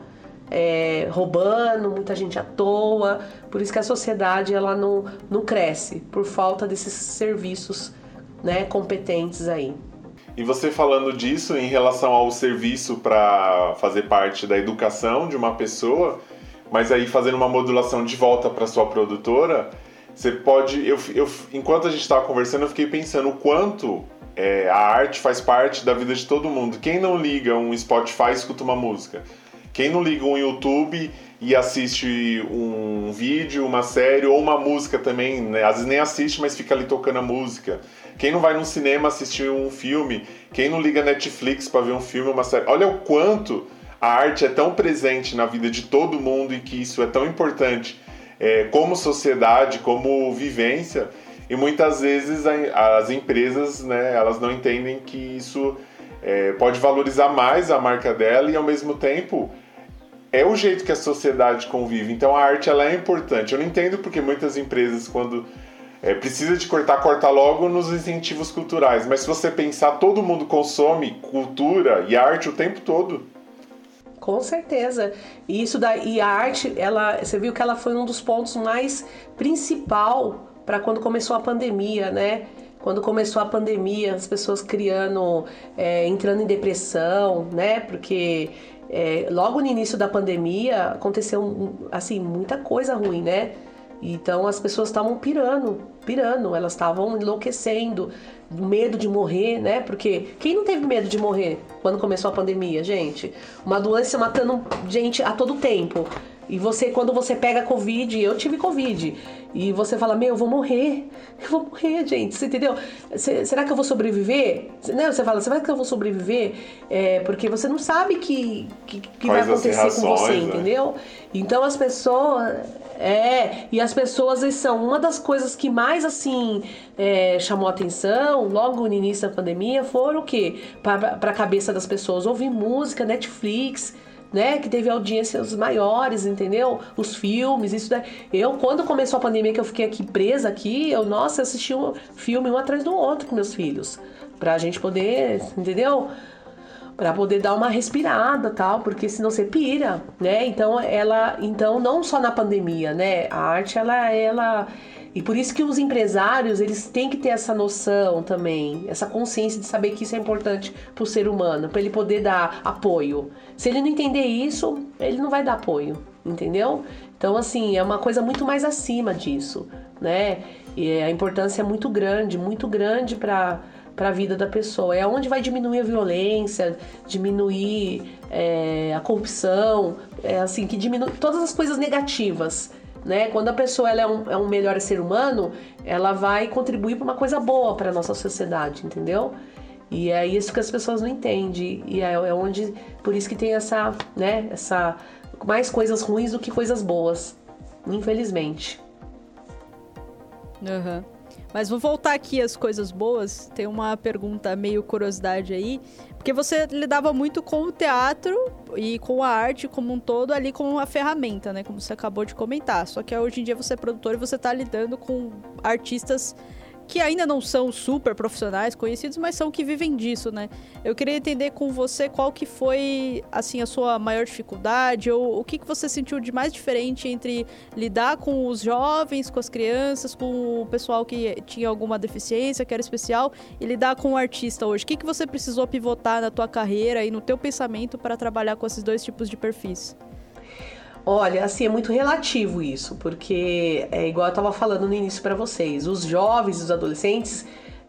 é, roubando, muita gente à toa. Por isso que a sociedade ela não, não cresce, por falta desses serviços né, competentes aí. E você falando disso em relação ao serviço para fazer parte da educação de uma pessoa, mas aí fazendo uma modulação de volta para sua produtora, você pode. Eu, eu, enquanto a gente estava conversando, eu fiquei pensando o quanto é, a arte faz parte da vida de todo mundo. Quem não liga um Spotify escuta uma música. Quem não liga um YouTube e assiste um vídeo, uma série ou uma música também, né? às vezes nem assiste, mas fica ali tocando a música. Quem não vai num cinema assistir um filme, quem não liga Netflix para ver um filme, uma série. Olha o quanto a arte é tão presente na vida de todo mundo e que isso é tão importante é, como sociedade, como vivência. E muitas vezes as empresas, né, elas não entendem que isso é, pode valorizar mais a marca dela e ao mesmo tempo é o jeito que a sociedade convive. Então a arte ela é importante. Eu não entendo porque muitas empresas quando é, precisa de cortar, corta logo nos incentivos culturais. Mas se você pensar, todo mundo consome cultura e arte o tempo todo. Com certeza. E isso da e a arte, ela, você viu que ela foi um dos pontos mais principal para quando começou a pandemia, né? Quando começou a pandemia, as pessoas criando, é, entrando em depressão, né? Porque é, logo no início da pandemia aconteceu assim muita coisa ruim, né? Então as pessoas estavam pirando, pirando, elas estavam enlouquecendo, medo de morrer, né? Porque quem não teve medo de morrer quando começou a pandemia, gente? Uma doença matando gente a todo tempo. E você, quando você pega Covid, eu tive Covid, e você fala, meu, eu vou morrer, eu vou morrer, gente, você entendeu? será que eu vou sobreviver? Né? Você fala, será que eu vou sobreviver? É, porque você não sabe que, que, que vai acontecer com você, né? entendeu? Então as pessoas. É, e as pessoas são uma das coisas que mais assim é, chamou atenção logo no início da pandemia foram o quê? Para a cabeça das pessoas, ouvir música, Netflix né? Que teve audiências maiores, entendeu? Os filmes, isso daí. Eu, quando começou a pandemia, que eu fiquei aqui presa aqui, eu, nossa, assisti um filme um atrás do outro com meus filhos. Pra gente poder, entendeu? para poder dar uma respirada tal, porque senão você pira, né? Então ela, então não só na pandemia, né? A arte ela ela e por isso que os empresários, eles têm que ter essa noção também, essa consciência de saber que isso é importante para o ser humano, para ele poder dar apoio. Se ele não entender isso, ele não vai dar apoio, entendeu? Então, assim, é uma coisa muito mais acima disso, né? E a importância é muito grande, muito grande para para a vida da pessoa. É onde vai diminuir a violência, diminuir é, a corrupção, é assim que diminui todas as coisas negativas né? Quando a pessoa ela é, um, é um melhor ser humano, ela vai contribuir para uma coisa boa para nossa sociedade, entendeu? E é isso que as pessoas não entendem. E é, é, onde. Por isso que tem essa, né? Essa. Mais coisas ruins do que coisas boas. Infelizmente. Uhum. Mas vou voltar aqui às coisas boas. Tem uma pergunta meio curiosidade aí. Porque você lidava muito com o teatro e com a arte como um todo ali como uma ferramenta, né? Como você acabou de comentar. Só que hoje em dia você é produtor e você está lidando com artistas que ainda não são super profissionais conhecidos, mas são que vivem disso, né? Eu queria entender com você qual que foi, assim, a sua maior dificuldade ou o que, que você sentiu de mais diferente entre lidar com os jovens, com as crianças, com o pessoal que tinha alguma deficiência, que era especial, e lidar com o artista hoje. O que, que você precisou pivotar na tua carreira e no teu pensamento para trabalhar com esses dois tipos de perfis? Olha, assim, é muito relativo isso, porque é igual eu estava falando no início para vocês, os jovens, os adolescentes,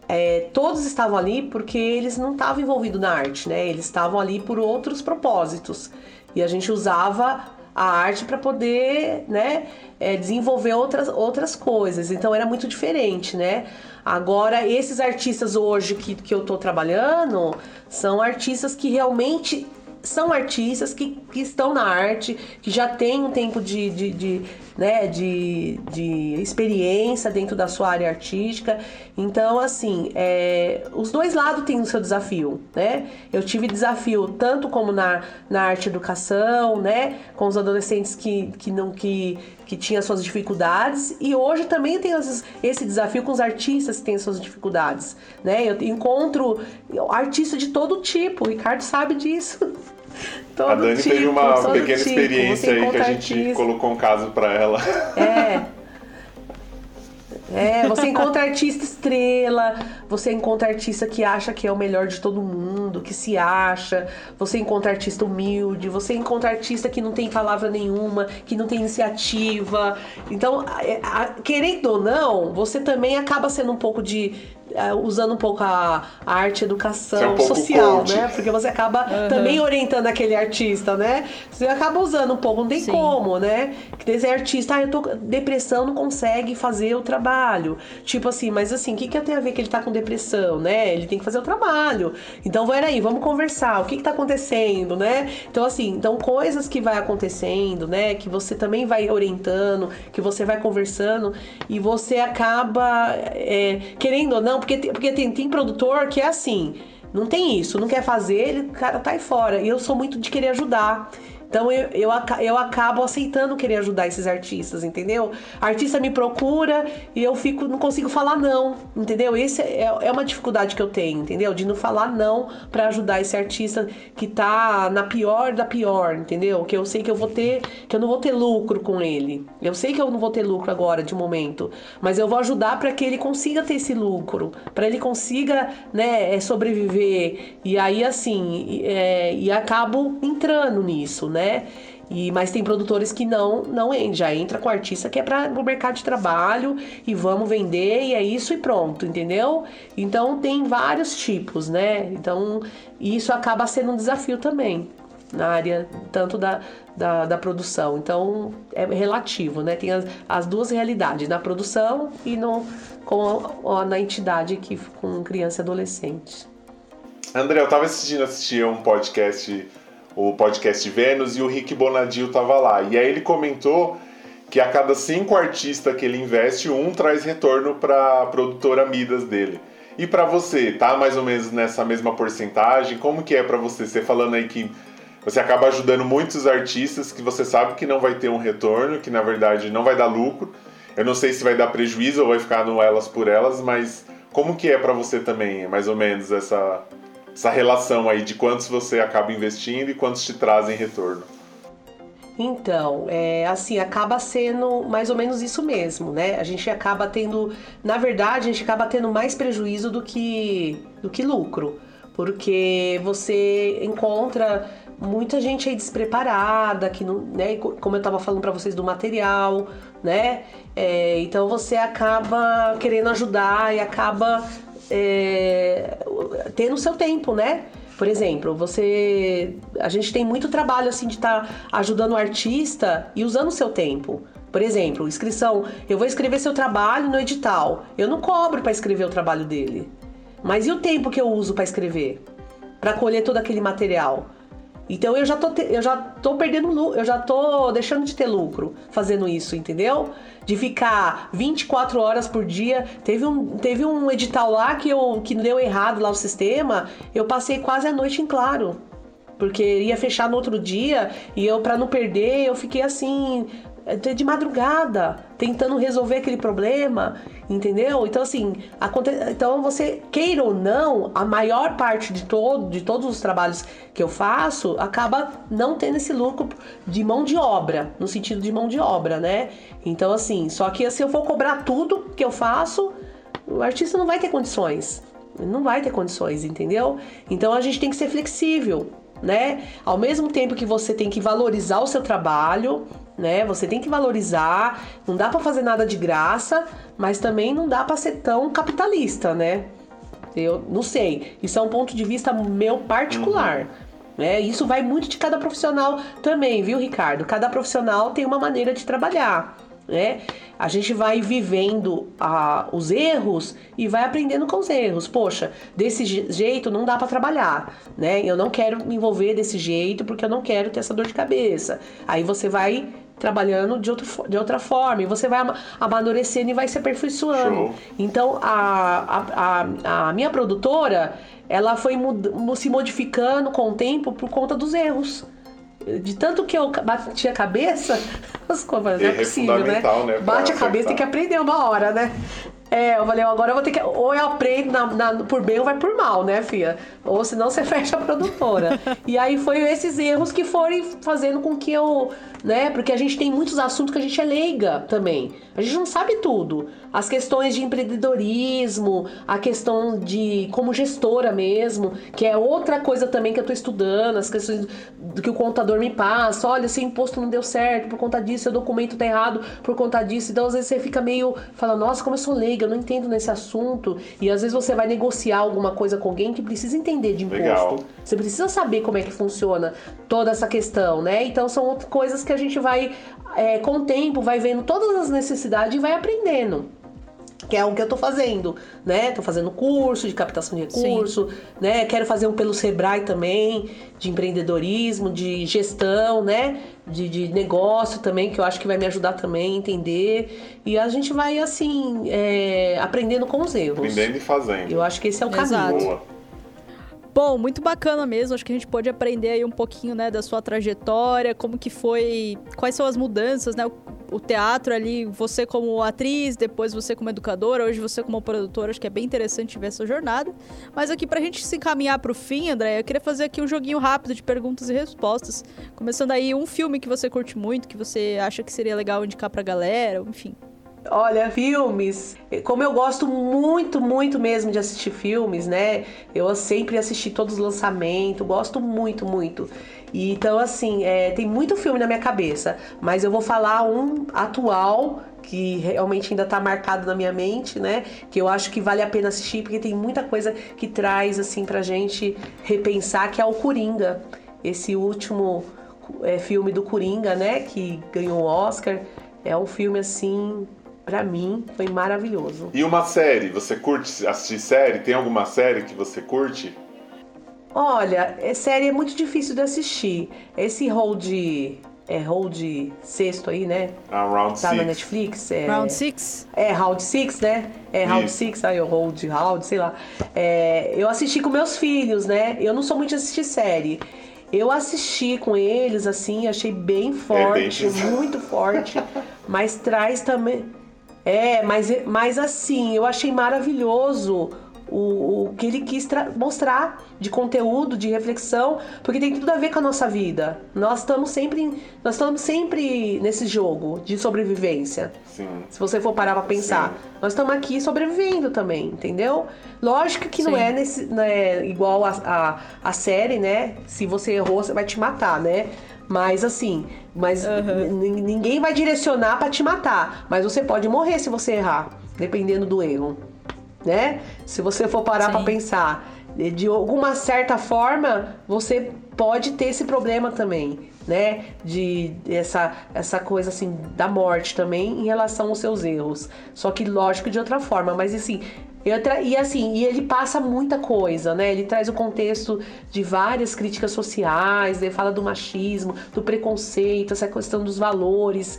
é, todos estavam ali porque eles não estavam envolvidos na arte, né? Eles estavam ali por outros propósitos. E a gente usava a arte para poder, né, é, desenvolver outras, outras coisas. Então era muito diferente, né? Agora, esses artistas hoje que, que eu tô trabalhando são artistas que realmente são artistas que, que estão na arte, que já têm um tempo de, de, de, né, de, de experiência dentro da sua área artística. Então, assim, é, os dois lados têm o seu desafio, né? Eu tive desafio tanto como na, na arte educação, né? Com os adolescentes que, que não que, que tinham suas dificuldades e hoje também tenho esse desafio com os artistas que têm suas dificuldades, né? Eu encontro artistas de todo tipo, o Ricardo sabe disso. [LAUGHS] [LAUGHS] Todo a Dani tipo, teve uma pequena tipo. experiência aí que a gente artista. colocou um caso para ela. É. É, você encontra artista estrela, você encontra artista que acha que é o melhor de todo mundo, que se acha, você encontra artista humilde, você encontra artista que não tem palavra nenhuma, que não tem iniciativa. Então, é, querendo ou não, você também acaba sendo um pouco de, usando um pouco a, a arte educação é um social, coach. né? Porque você acaba uhum. também orientando aquele artista, né? Você acaba usando um pouco, não tem Sim. como, né? Que esse artista, ah, eu tô depressão, não consegue fazer o trabalho. Tipo assim, mas assim, o que, que tem a ver que ele tá com depressão, né? Ele tem que fazer o trabalho. Então, vai aí, vamos conversar. O que que tá acontecendo, né? Então, assim, então coisas que vai acontecendo, né? Que você também vai orientando, que você vai conversando e você acaba, é, querendo ou não, porque, porque tem, tem produtor que é assim, não tem isso, não quer fazer, ele, cara tá aí fora. E eu sou muito de querer ajudar. Então eu, eu, eu acabo aceitando querer ajudar esses artistas, entendeu? Artista me procura e eu fico, não consigo falar não, entendeu? Esse é, é uma dificuldade que eu tenho, entendeu? De não falar não para ajudar esse artista que tá na pior da pior, entendeu? Que eu sei que eu vou ter, que eu não vou ter lucro com ele. Eu sei que eu não vou ter lucro agora de momento, mas eu vou ajudar para que ele consiga ter esse lucro, para ele consiga, né, é, sobreviver. E aí assim, é, e acabo entrando nisso, né? Né? E, mas tem produtores que não, não já entra com artista que é para o mercado de trabalho e vamos vender e é isso e pronto, entendeu? Então tem vários tipos, né? Então isso acaba sendo um desafio também na área tanto da, da, da produção. Então é relativo, né? Tem as, as duas realidades, na produção e no, com a, na entidade que com criança e adolescente. André, eu estava assistindo assistir um podcast o podcast Vênus, e o Rick Bonadil estava lá. E aí ele comentou que a cada cinco artistas que ele investe, um traz retorno para a produtora Midas dele. E para você, tá mais ou menos nessa mesma porcentagem? Como que é para você? Você falando aí que você acaba ajudando muitos artistas que você sabe que não vai ter um retorno, que na verdade não vai dar lucro. Eu não sei se vai dar prejuízo ou vai ficar no elas por elas, mas como que é para você também, mais ou menos essa essa relação aí de quantos você acaba investindo e quantos te trazem retorno? Então, é, assim, acaba sendo mais ou menos isso mesmo, né? A gente acaba tendo, na verdade, a gente acaba tendo mais prejuízo do que, do que lucro, porque você encontra muita gente aí despreparada, que não, né, como eu estava falando para vocês do material, né? É, então você acaba querendo ajudar e acaba é, ter no seu tempo, né? Por exemplo, você. A gente tem muito trabalho assim de estar tá ajudando o artista e usando o seu tempo. Por exemplo, inscrição. Eu vou escrever seu trabalho no edital. Eu não cobro para escrever o trabalho dele. Mas e o tempo que eu uso para escrever? Para colher todo aquele material? Então eu já tô, eu já tô perdendo, eu já tô deixando de ter lucro fazendo isso, entendeu? De ficar 24 horas por dia. Teve um, teve um edital lá que, eu, que deu errado lá o sistema, eu passei quase a noite em claro. Porque ia fechar no outro dia e eu, para não perder, eu fiquei assim, de madrugada, tentando resolver aquele problema. Entendeu? Então, assim, aconte... então você, queira ou não, a maior parte de, todo, de todos os trabalhos que eu faço acaba não tendo esse lucro de mão de obra, no sentido de mão de obra, né? Então, assim, só que se eu for cobrar tudo que eu faço, o artista não vai ter condições. Não vai ter condições, entendeu? Então a gente tem que ser flexível, né? Ao mesmo tempo que você tem que valorizar o seu trabalho, né? Você tem que valorizar, não dá para fazer nada de graça, mas também não dá para ser tão capitalista, né? Eu não sei. Isso é um ponto de vista meu particular. Uhum. Né? Isso vai muito de cada profissional também, viu, Ricardo? Cada profissional tem uma maneira de trabalhar. Né? A gente vai vivendo a, os erros e vai aprendendo com os erros. Poxa, desse jeito não dá para trabalhar, né? Eu não quero me envolver desse jeito porque eu não quero ter essa dor de cabeça. Aí você vai trabalhando de, outro, de outra forma. E você vai amadurecendo e vai se aperfeiçoando. Show. Então, a, a, a, a, minha produtora, ela foi se modificando com o tempo por conta dos erros. De tanto que eu bati a cabeça, [LAUGHS] as coisas, é, é possível, né? né Bate a cabeça, tem que aprender uma hora, né? É, eu falei, agora eu vou ter que. Ou eu aprendo na, na, por bem ou vai por mal, né, filha? Ou senão você [LAUGHS] fecha a produtora. e aí foi esses erros que foram fazendo com que eu. Né? Porque a gente tem muitos assuntos que a gente é leiga também. A gente não sabe tudo. As questões de empreendedorismo, a questão de como gestora mesmo, que é outra coisa também que eu tô estudando, as questões do que o contador me passa. Olha, esse imposto não deu certo por conta disso, seu documento tá errado por conta disso. Então, às vezes, você fica meio. Fala, nossa, como eu sou leiga eu não entendo nesse assunto. E às vezes você vai negociar alguma coisa com alguém que precisa entender de imposto. Legal. Você precisa saber como é que funciona toda essa questão, né? Então são coisas que a gente vai, é, com o tempo, vai vendo todas as necessidades e vai aprendendo que é o que eu tô fazendo, né? Tô fazendo curso de captação de recurso, Sim. né? Quero fazer um pelo Sebrae também, de empreendedorismo, de gestão, né? De, de negócio também, que eu acho que vai me ajudar também a entender. E a gente vai, assim, é, aprendendo com os erros. Aprendendo e fazendo. Eu acho que esse é o Exato. caminho. Boa. Bom, muito bacana mesmo. Acho que a gente pode aprender aí um pouquinho, né, da sua trajetória, como que foi, quais são as mudanças, né? O, o teatro ali, você como atriz, depois você como educadora, hoje você como produtora, acho que é bem interessante ver essa jornada. Mas aqui pra gente se encaminhar pro fim, André, eu queria fazer aqui um joguinho rápido de perguntas e respostas. Começando aí um filme que você curte muito, que você acha que seria legal indicar pra galera, enfim. Olha, filmes. Como eu gosto muito, muito mesmo de assistir filmes, né? Eu sempre assisti todos os lançamentos, gosto muito, muito. E, então, assim, é, tem muito filme na minha cabeça, mas eu vou falar um atual que realmente ainda tá marcado na minha mente, né? Que eu acho que vale a pena assistir, porque tem muita coisa que traz, assim, pra gente repensar, que é o Coringa. Esse último é, filme do Coringa, né? Que ganhou o Oscar. É um filme, assim, para mim foi maravilhoso. E uma série, você curte assistir série? Tem alguma série que você curte? Olha, é, série é muito difícil de assistir. Esse hold é hold sexto aí, né? Ah, round tá six. na Netflix. É, round six? É, round six, né? É round Isso. six, aí o hold, round, sei lá. É, eu assisti com meus filhos, né? Eu não sou muito de assistir série. Eu assisti com eles, assim, achei bem forte, é bem muito forte, [LAUGHS] mas traz também é, mas, mas assim, eu achei maravilhoso o, o que ele quis mostrar de conteúdo, de reflexão, porque tem tudo a ver com a nossa vida. Nós estamos sempre, nós estamos sempre nesse jogo de sobrevivência. Sim. Se você for parar para pensar, Sim. nós estamos aqui sobrevivendo também, entendeu? Lógico que Sim. não é nesse, né, igual a, a, a série, né? Se você errou, você vai te matar, né? Mas assim, mas uhum. ninguém vai direcionar para te matar. Mas você pode morrer se você errar, dependendo do erro. Né? Se você for parar para pensar, de alguma certa forma, você pode ter esse problema também, né? De essa, essa coisa assim da morte também em relação aos seus erros. Só que lógico de outra forma, mas assim, e assim, e ele passa muita coisa, né? Ele traz o contexto de várias críticas sociais, ele fala do machismo, do preconceito, essa questão dos valores.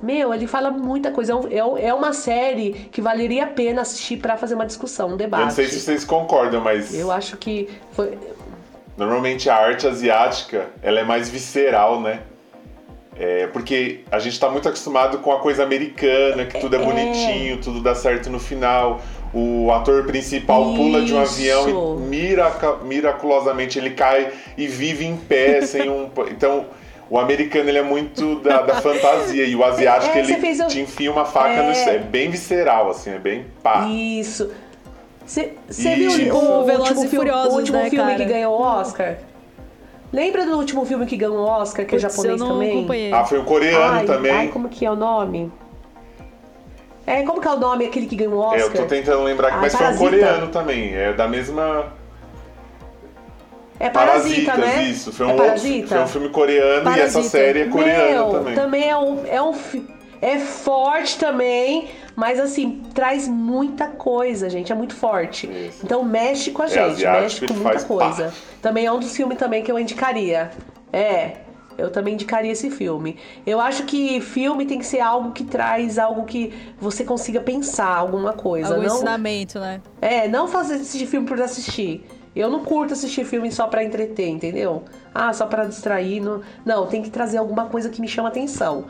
Meu, ele fala muita coisa. É, é, é uma série que valeria a pena assistir para fazer uma discussão, um debate. Eu não sei se vocês concordam, mas. Eu acho que foi. Normalmente a arte asiática ela é mais visceral, né? É, porque a gente está muito acostumado com a coisa americana, que tudo é, É. bonitinho, tudo dá certo no final. O ator principal pula de um Isso. avião e miraca- miraculosamente ele cai e vive em pé [LAUGHS] sem um. Então, o americano ele é muito da, da fantasia e o asiático É, ele te enfia uma faca É. no é bem visceral, assim, é bem pá. Isso. Você viu Tipo o, Velozes último, e Furiosos, o último né, filme cara? que ganhou o Oscar? Lembra do último filme que ganhou o Oscar, que é japonês eu não também? acompanhei. Ah, foi um coreano ai, também. Ai, como que é o nome? É, como que é o nome aquele que ganhou o Oscar? É, eu tô tentando lembrar, Ai, mas foi um Parasita. coreano também. É da mesma. É Parasita, Parasitas, né? isso. Foi um, é outro- Parasita? foi um filme coreano e essa Parasita. série é coreana Meu, também. é um, é um é forte também, mas assim, traz muita coisa, gente, é muito forte. Isso. Então mexe com a É gente, mexe com muita faz pá. coisa. Também é um dos filmes também que eu indicaria. É, eu também indicaria esse filme. Eu acho que filme tem que ser algo que traz algo que você consiga pensar alguma coisa, Algum não ensinamento, né? é, não fazer assistir filme por assistir. Eu não curto assistir filme só pra entreter, entendeu? Ah, só pra distrair. Não, não tem que trazer alguma coisa que me chama atenção.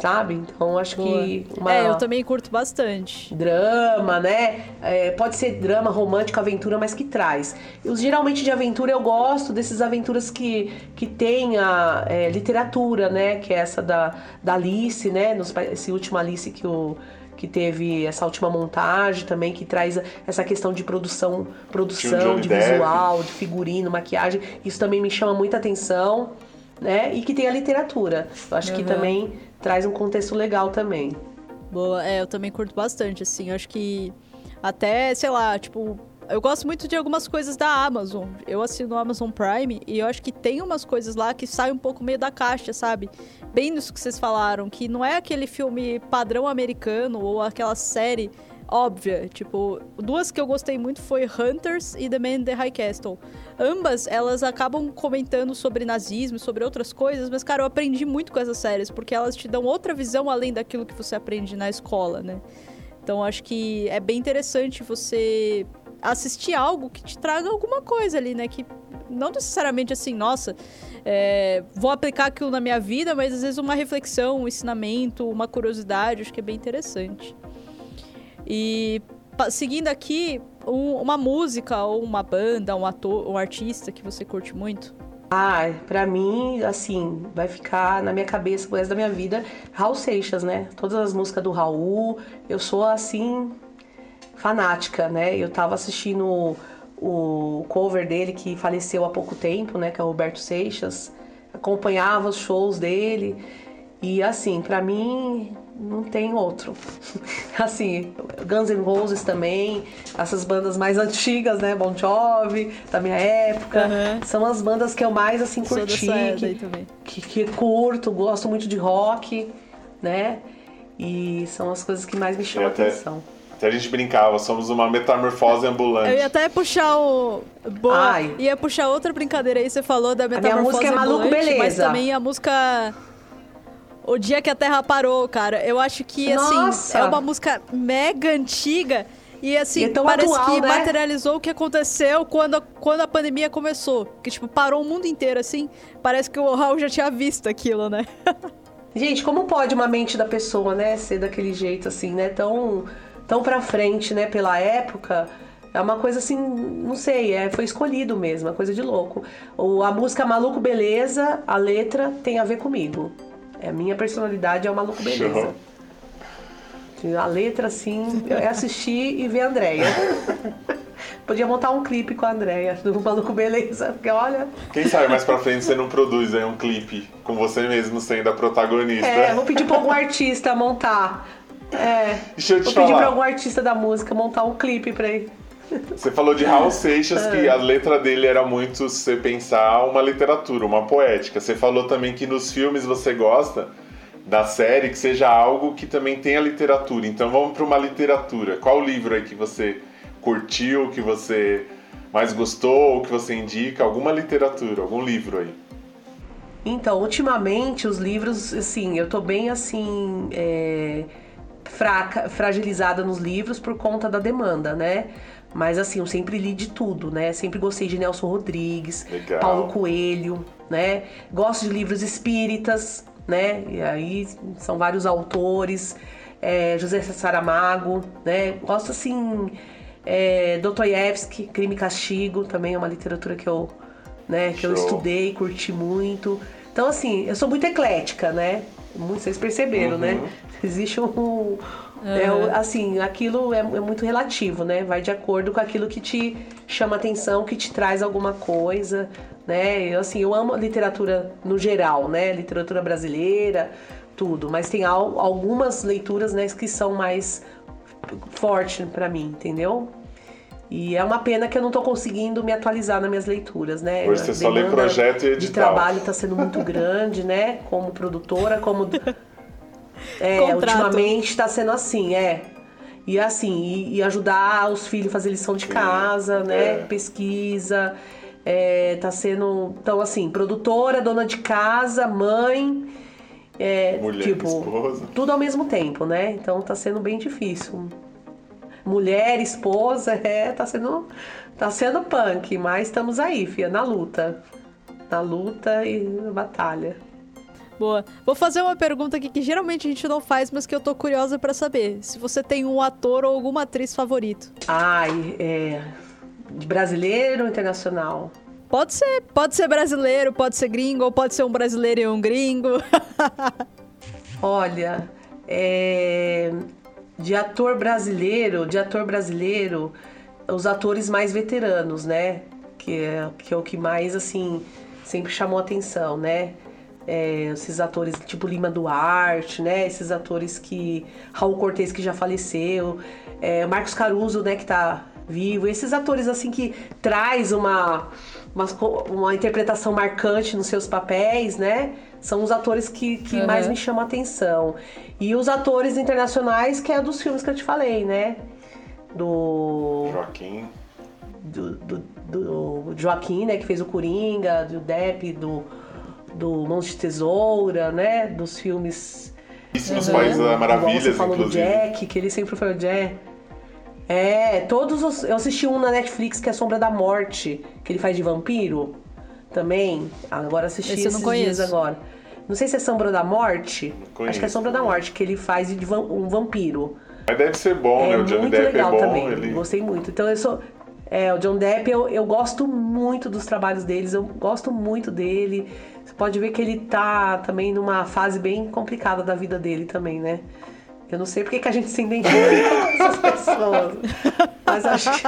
Sabe? Então acho que uma É, eu também curto bastante. drama, né? É, pode ser drama, romântico, aventura, mas que traz. Eu, geralmente de aventura eu gosto desses aventuras que, que tenha é, literatura, né? Que é essa da, da Alice, né? Nos esse último Alice que o que teve essa última montagem também que traz essa questão de produção, produção de Depp. visual, de figurino, maquiagem. Isso também me chama muita atenção, né? E que tem a literatura. Eu acho que Uhum. também traz um contexto legal também. Boa, é, eu também curto bastante, assim. Acho que até, sei lá, tipo, eu gosto muito de algumas coisas da Amazon. Eu assino o Amazon Prime e eu acho que tem umas coisas lá que saem um pouco meio da caixa, sabe? Bem nisso que vocês falaram, que não é aquele filme padrão americano ou aquela série óbvia. Tipo, duas que eu gostei muito foi Hunters e The Man in the High Castle. Ambas, elas acabam comentando sobre nazismo, sobre outras coisas, mas, cara, eu aprendi muito com essas séries, porque elas te dão outra visão além daquilo que você aprende na escola, né? Então, acho que é bem interessante você assistir algo que te traga alguma coisa ali, né? Que não necessariamente assim, nossa, é, vou aplicar aquilo na minha vida, mas às vezes uma reflexão, um ensinamento, uma curiosidade, acho que é bem interessante. E seguindo aqui, um- uma música ou uma banda, um ator, um artista que você curte muito. Ah, pra mim, assim, vai ficar na minha cabeça pro resto da minha vida Raul Seixas, né? Todas as músicas do Raul, eu sou assim, fanática, né? Eu tava assistindo o cover dele que faleceu há pouco tempo, né? Que é o Roberto Seixas. Acompanhava os shows dele. E assim, pra mim não tem outro. [LAUGHS] assim, Guns N' Roses também, essas bandas mais antigas, né? Bon Jovi, da minha época. Aham. São as bandas que eu mais assim curti, que, que, que curto, gosto muito de rock, né? E são as coisas que mais me chamam até- atenção. Até a gente brincava, somos uma metamorfose ambulante. Eu ia até puxar o. Boa. Ai. Ia puxar outra brincadeira aí. Você falou da minha metamorfose música é Maluco ambulante, Mas Beleza. também a música. O Dia que a Terra Parou, cara. Eu acho que, assim, Nossa! é uma música mega antiga. E, assim, E é parece atual, que né? materializou o que aconteceu quando a, quando a pandemia começou. Que, tipo, parou o mundo inteiro, assim. Parece que o Raul já tinha visto aquilo, né? [LAUGHS] Gente, como pode uma mente da pessoa, né, ser daquele jeito assim, né, tão tão para frente, né, pela época? É uma coisa assim, não sei, é, foi escolhido mesmo, é coisa de louco. O, a música Maluco Beleza, a letra tem a ver comigo. É, a minha personalidade é o Maluco Beleza. A letra, assim, é assistir e ver a Andréia. Podia montar um clipe com a Andréia, do Maluco Beleza, porque olha... Quem sabe mais pra frente você não produz aí um clipe com você mesmo sendo a protagonista. É, vou pedir pra algum artista montar. É. Deixa eu te Vou pedir pra falar. algum artista da música montar um clipe pra ele. Você falou de Raul Seixas, que a letra dele era muito, se você pensar, uma literatura, uma poética. Você falou também que nos filmes você gosta da série que seja algo que também tenha literatura. Então vamos para uma literatura. Qual livro aí que você curtiu, que você mais gostou, que você indica? Alguma literatura, algum livro aí? Então, ultimamente, os livros, assim, eu tô bem assim. é, fraca, fragilizada nos livros por conta da demanda, né? Mas assim, eu sempre li de tudo, né? Sempre gostei de Nelson Rodrigues, Legal. Paulo Coelho, né? Gosto de livros espíritas, né? E aí são vários autores, é, José Saramago, né? Gosto assim, é, Dostoiévski, Crime e Castigo, também é uma literatura que eu, né, que eu estudei, curti muito. Então assim, eu sou muito eclética, né? Vocês perceberam, né? uhum. né? Existe um, uhum. é, assim, aquilo é, é, muito relativo, né? Vai de acordo com aquilo que te chama atenção, que te traz alguma coisa, né? Eu, assim, eu amo literatura no geral, né? Literatura brasileira, tudo. Mas tem al algumas leituras, né, que são mais fortes para mim, entendeu? E é uma pena que eu não estou conseguindo me atualizar nas minhas leituras, né? Hoje você só lê projeto e edital. De trabalho está sendo muito [LAUGHS] grande, né? Como produtora, como... É, ultimamente está sendo assim, é. E assim, e, e, ajudar os filhos a fazer lição de Sim, casa, né? É. Pesquisa. É, tá sendo. Então, assim, produtora, dona de casa, mãe. É, Mulher, tipo, esposa. tudo ao mesmo tempo, né? Então tá sendo bem difícil. Mulher, esposa, [LAUGHS] é, tá sendo, tá sendo punk, mas estamos aí, fia, na luta. Na luta e na batalha. Boa. Vou fazer uma pergunta aqui que geralmente a gente não faz, mas que eu tô curiosa para saber. Se você tem um ator ou alguma atriz favorito. Ai, é. De brasileiro ou internacional? Pode ser, pode ser brasileiro, pode ser gringo, ou pode ser um brasileiro e um gringo. [LAUGHS] Olha, é... de ator brasileiro, de ator brasileiro, os atores mais veteranos, né? Que é, que é o que mais, assim, sempre chamou atenção, né? É, esses atores tipo Lima Duarte, né? Esses atores que. Raul Cortez, que já faleceu. É, Marcos Caruso, né? Que tá vivo. Esses atores, assim, que traz uma, uma, uma interpretação marcante nos seus papéis, né? São os atores que, que uhum. mais me chamam a atenção. E os atores internacionais, que é dos filmes que eu te falei, né? Do. Joaquim. Do, do, do Joaquim, né? Que fez o Coringa, do Depp, do do Mãos de Tesoura, né? Dos filmes. Isso nos Países da Maravilhas, você falou inclusive. do Jack, que ele sempre foi o Jack. É, todos os. Eu assisti um na Netflix que é Sombra da Morte, que ele faz de vampiro. Também. Agora assisti Esse esses dias agora. Não sei se é Sombra da Morte. Conheço, Acho que é Sombra da Morte, que ele faz de um vampiro. Mas deve ser bom, é né? O Johnny Depp é legal é bom. Também. Ele... Gostei muito. Então eu sou. É, o John Depp, eu, eu gosto muito dos trabalhos deles, eu gosto muito dele. Pode ver que ele tá também numa fase bem complicada da vida dele também, né? Eu não sei porque que a gente se identifica com essas pessoas. Mas acho que...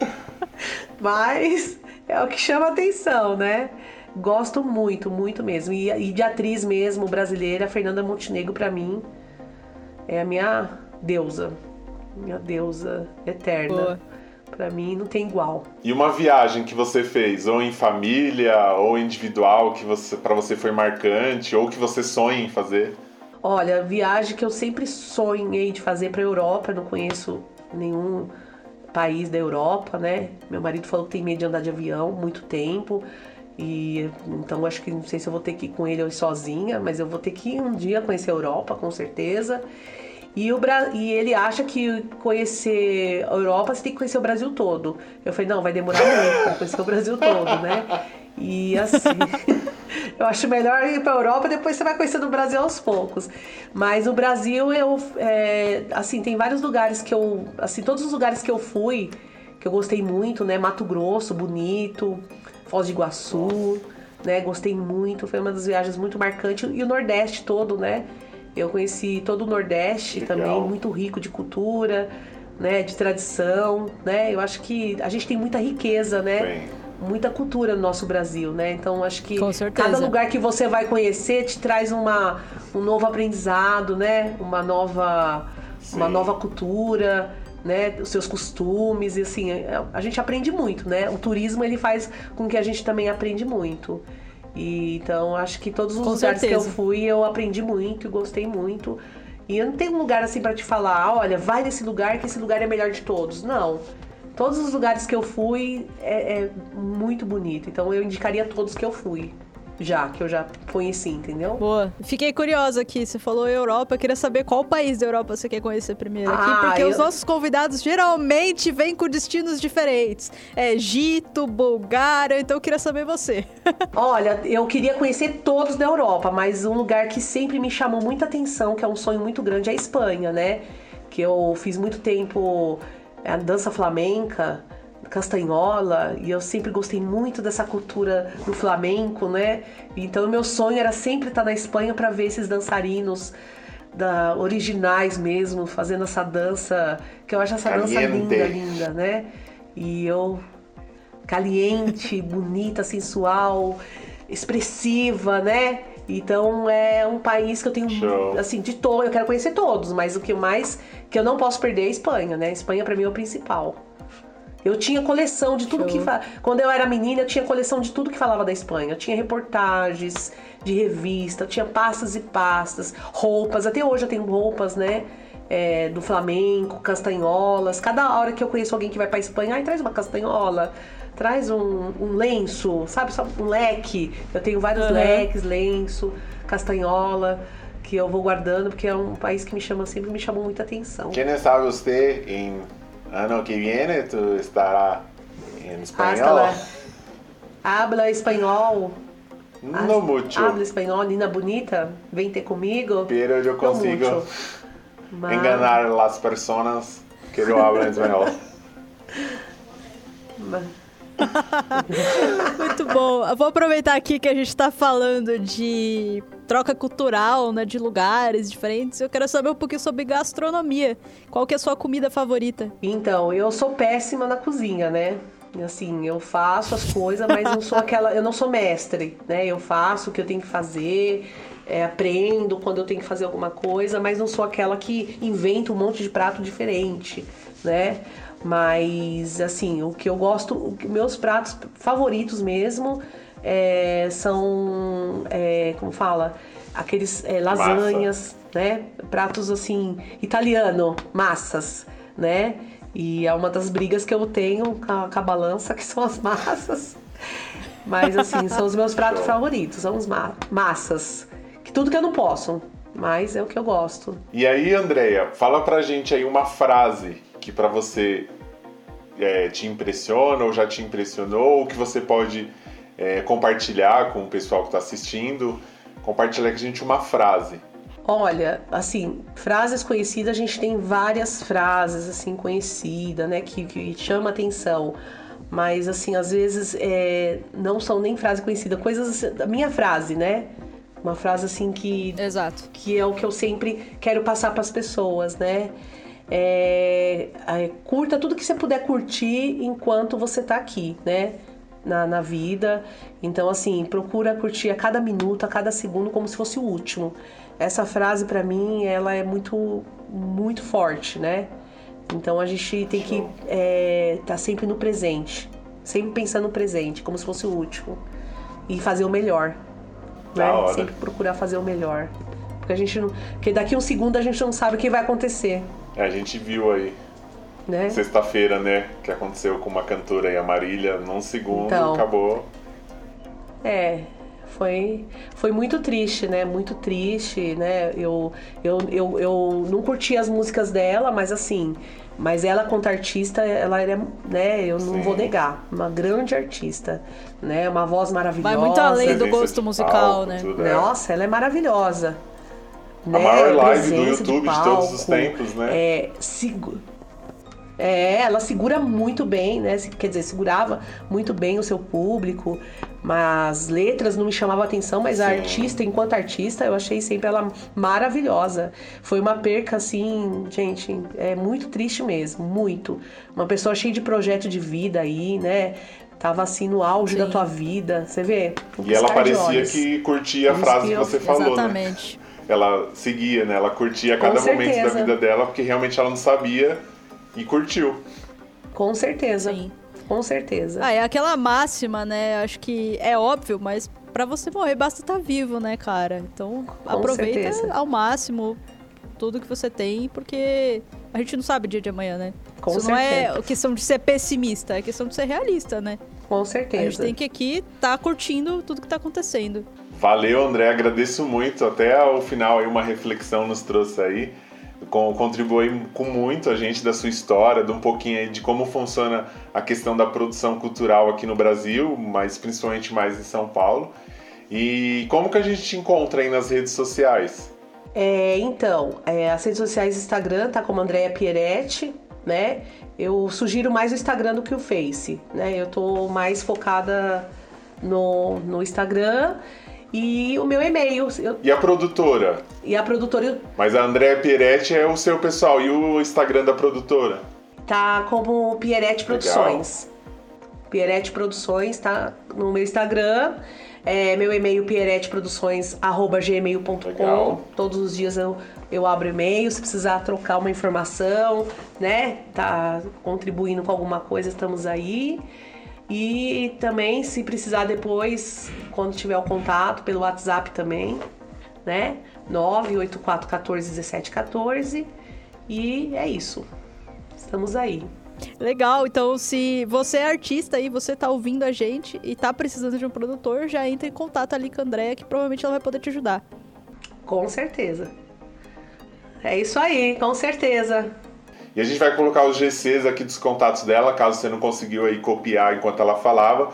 [LAUGHS] Mas é o que chama atenção, né? Gosto muito, muito mesmo. E, e de atriz mesmo, brasileira, Fernanda Montenegro, para mim, é a minha deusa. Minha deusa eterna. Boa. Para mim não tem igual. E uma viagem que você fez, ou em família, ou individual, que você para você foi marcante, ou que você sonha em fazer? Olha, viagem que eu sempre sonhei de fazer para Europa, não conheço nenhum país da Europa, né? Meu marido falou que tem medo de andar de avião muito tempo. E então acho que não sei se eu vou ter que ir com ele ou sozinha, mas eu vou ter que ir um dia conhecer a Europa, com certeza. E, o Bra... e ele acha que conhecer a Europa você tem que conhecer o Brasil todo. Eu falei, não, vai demorar muito para conhecer o Brasil todo, né? E assim, [LAUGHS] eu acho melhor ir para a Europa, depois você vai conhecendo o Brasil aos poucos. Mas o Brasil, eu, é, assim, tem vários lugares que eu, assim, todos os lugares que eu fui, que eu gostei muito, né? Mato Grosso, bonito, Foz de Iguaçu, né? Gostei muito, foi uma das viagens muito marcantes. E o Nordeste todo, né? Eu conheci todo o Nordeste Legal. também, muito rico de cultura, né, de tradição, né? Eu acho que a gente tem muita riqueza, né? Bem. Muita cultura no nosso Brasil, né? Então acho que cada lugar que você vai conhecer te traz uma, um novo aprendizado, né? Uma nova, uma nova cultura, né? Os seus costumes e assim a gente aprende muito, né? O turismo ele faz com que a gente também aprende muito. E, então, acho que todos os Com lugares certeza. que eu fui, eu aprendi muito, gostei muito. E eu não tenho um lugar assim para te falar, olha, vai nesse lugar que esse lugar é melhor de todos. Não. Todos os lugares que eu fui é, é muito bonito. Então eu indicaria todos que eu fui. Já, que eu já conheci, entendeu? Boa. Fiquei curiosa aqui, você falou Europa, eu queria saber qual país da Europa você quer conhecer primeiro aqui, Ah, porque eu- os nossos convidados geralmente vêm com destinos diferentes. É Egito, Bulgária, então eu queria saber você. [LAUGHS] Olha, eu queria conhecer todos da Europa, mas um lugar que sempre me chamou muita atenção, que é um sonho muito grande, é a Espanha, né? Que eu fiz muito tempo é, a dança flamenca, castanhola, e eu sempre gostei muito dessa cultura do flamenco, né? Então, meu sonho era sempre estar na Espanha para ver esses dançarinos da, originais mesmo, fazendo essa dança, que eu acho essa dança Caliente. linda, linda, né? E eu caliente, [LAUGHS] bonita, sensual, expressiva, né? Então é um país que eu tenho Show. assim de todo, eu quero conhecer todos, mas o que mais que eu não posso perder é a Espanha, né? A Espanha pra mim é o principal. Eu tinha coleção de tudo Show. que fa... quando eu era menina, eu tinha coleção de tudo que falava da Espanha. Eu tinha reportagens de revista, eu tinha pastas e pastas, roupas. Até hoje eu tenho roupas, né? é, do flamenco, castanholas. Cada hora que eu conheço alguém que vai pra Espanha, ai, traz uma castanhola, traz um, um lenço, sabe? Só um leque. Eu tenho vários Aham. leques, lenço, castanhola, que eu vou guardando, porque é um país que me chama sempre me chamou muita atenção. Quem sabe você em ano que vem tu estará em espanhol? Habla espanhol. Não muito, Habla espanhol, Nina Bonita. Vem ter comigo. pero eu consigo. Mas- enganar las personas que eu hablo [LAUGHS] espanhol. mas- [LAUGHS] Muito bom. Eu vou aproveitar aqui que a gente tá falando de troca cultural, né, de lugares diferentes. Eu quero saber um pouquinho sobre gastronomia. Qual que é a sua comida favorita? Então, eu sou péssima na cozinha, né? Assim, eu faço as coisas, mas não sou aquela. Eu não sou mestre, né? Eu faço o que eu tenho que fazer, é, aprendo quando eu tenho que fazer alguma coisa, mas não sou aquela que inventa um monte de prato diferente, né? Mas, assim, o que eu gosto, que- meus pratos favoritos mesmo é, são, é, como fala, aqueles é, lasanhas, né? Pratos assim, italiano, massas, né? E é uma das brigas que eu tenho com a, com a balança, [LAUGHS] que são as massas. Mas assim, são os meus pratos favoritos, são as ma- massas. Que tudo que eu não posso, mas é o que eu gosto. E aí, Andreia, fala pra gente aí uma frase que pra você é, te impressiona ou já te impressionou, ou que você pode é, compartilhar com o pessoal que tá assistindo. Compartilhar com a gente uma frase. Olha, assim, frases conhecidas, a gente tem várias frases, assim, conhecidas, né, que, que chama atenção. Mas, assim, às vezes é, não são nem frase conhecida, coisas, assim, a minha frase, né? Uma frase, assim, que, Exato. que é o que eu sempre quero passar para as pessoas, né? É, é, curta tudo que você puder curtir enquanto você tá aqui, né? Na, na vida. Então, assim, procura curtir a cada minuto, a cada segundo, como se fosse o último. Essa frase, para mim, ela é muito, muito forte, né? Então, a gente tem que estar tá sempre no presente. Sempre pensando no presente, como se fosse o último. E fazer o melhor. Né? Sempre procurar fazer o melhor. Porque a gente não. Porque daqui a um segundo a gente não sabe o que vai acontecer. É, a gente viu aí, Né? sexta-feira, né, que aconteceu com uma cantora aí, a Marília, num segundo Então. acabou. É, foi, foi muito triste, né? Muito triste, né? Eu, eu, eu, eu não curti as músicas dela, mas assim, mas ela quanto artista, ela era, né? Eu não Sim. vou negar, uma grande artista, né? Uma voz maravilhosa. Vai muito além do gosto musical, palco, né? tudo, é. Nossa, ela é maravilhosa. A né? maior live do YouTube de, todos os palco, tempos, né? É, é, ela segura muito bem, né? Quer dizer, segurava muito bem o seu público, mas letras não me chamavam atenção, mas a Sim. artista, enquanto artista, eu achei sempre ela maravilhosa. Foi uma perca, assim, gente, é muito triste mesmo, muito. Uma pessoa cheia de projeto de vida aí, né? Tava assim no auge Sim. da tua vida, você vê? Um E ela de parecia que curtia a frase que que eu- você falou, né? Ela seguia, né? Ela curtia Com cada momento da certeza. vida dela, porque realmente ela não sabia e curtiu. Com certeza. Sim. Com certeza. Ah, é aquela máxima, né? Acho que é óbvio, mas pra você morrer basta estar vivo, né, cara? Então aproveita certeza. ao máximo tudo que você tem, porque a gente não sabe o dia de amanhã, né? Com Isso não é certeza. questão de ser pessimista, é questão de ser realista, né? Com certeza. A gente tem que aqui tá curtindo tudo que tá acontecendo. Valeu, André, agradeço muito. Até o final aí uma reflexão nos trouxe aí. Contribui com muito a gente da sua história, de um pouquinho aí de como funciona a questão da produção cultural aqui no Brasil, mas principalmente mais em São Paulo. E como que a gente te encontra aí nas redes sociais? É, então, é, as redes sociais Instagram tá como Andréia Pieretti, né? Eu sugiro mais o Instagram do que o Face, né? Eu tô mais focada no, no Instagram e o meu e-mail. Eu... E a produtora? E a produtora. Mas a Andréa Pieretti é o seu pessoal. E o Instagram da produtora? Tá como Pieretti Produções. Legal. Pieretti Produções, tá no meu Instagram. É, meu e-mail pieretteproduções@gmail.com. Todos os dias eu, eu abro e-mail. Se precisar trocar uma informação, né? Tá contribuindo com alguma coisa, estamos aí. E também, se precisar depois, quando tiver o contato, pelo WhatsApp também, né? 984141714. E é isso. Estamos aí. Legal, então se você é artista e você tá ouvindo a gente e tá precisando de um produtor, já entra em contato ali com a Andrea, que provavelmente ela vai poder te ajudar. Com certeza. É isso aí, com certeza. E a gente vai colocar os GCs aqui dos contatos dela, caso você não conseguiu aí copiar enquanto ela falava.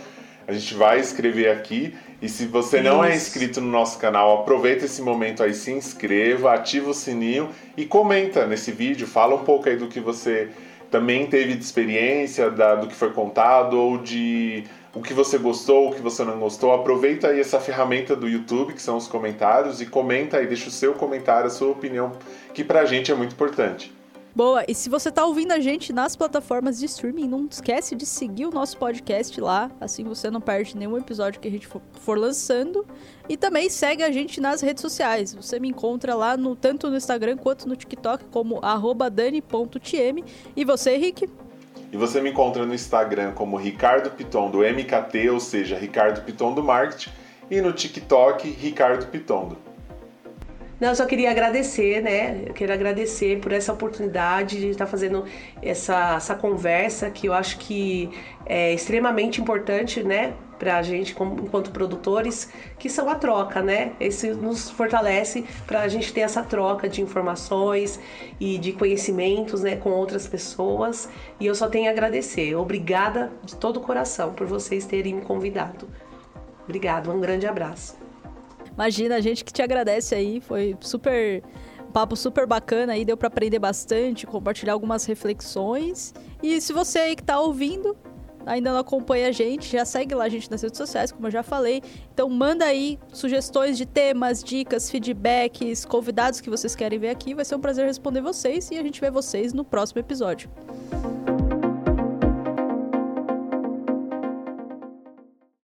A gente vai escrever aqui. E se você não é inscrito no nosso canal, aproveita esse momento aí, se inscreva, ativa o sininho e comenta nesse vídeo, fala um pouco aí do que você também teve de experiência da, do que foi contado ou de o que você gostou, o que você não gostou. Aproveita aí essa ferramenta do YouTube, que são os comentários, e comenta aí, deixa o seu comentário, a sua opinião, que pra gente é muito importante. Boa, e se você tá ouvindo a gente nas plataformas de streaming, não esquece de seguir o nosso podcast lá, assim você não perde nenhum episódio que a gente for, lançando. E também segue a gente nas redes sociais. Você me encontra lá no tanto no Instagram quanto no TikTok como dani.tm. E você, Rick? E você me encontra no Instagram como Ricardo Piton do MKT, ou seja, Ricardo Piton do Marketing, e no TikTok Ricardo Pitondo. Não, eu só queria agradecer, né? Eu quero agradecer por essa oportunidade de estar fazendo essa, essa conversa que eu acho que é extremamente importante, né? Pra gente, como, enquanto produtores, que são a troca, né? Esse nos fortalece para a gente ter essa troca de informações e de conhecimentos, né, com outras pessoas. E eu só tenho a agradecer. Obrigada de todo o coração por vocês terem me convidado. Obrigado, um grande abraço. Imagina, a gente que te agradece aí, foi super papo super bacana aí, deu para aprender bastante, compartilhar algumas reflexões. E se você aí que tá ouvindo, ainda não acompanha a gente, já segue lá a gente nas redes sociais, como eu já falei. Então manda aí sugestões de temas, dicas, feedbacks, convidados que vocês querem ver aqui. Vai ser um prazer responder vocês e a gente vê vocês no próximo episódio.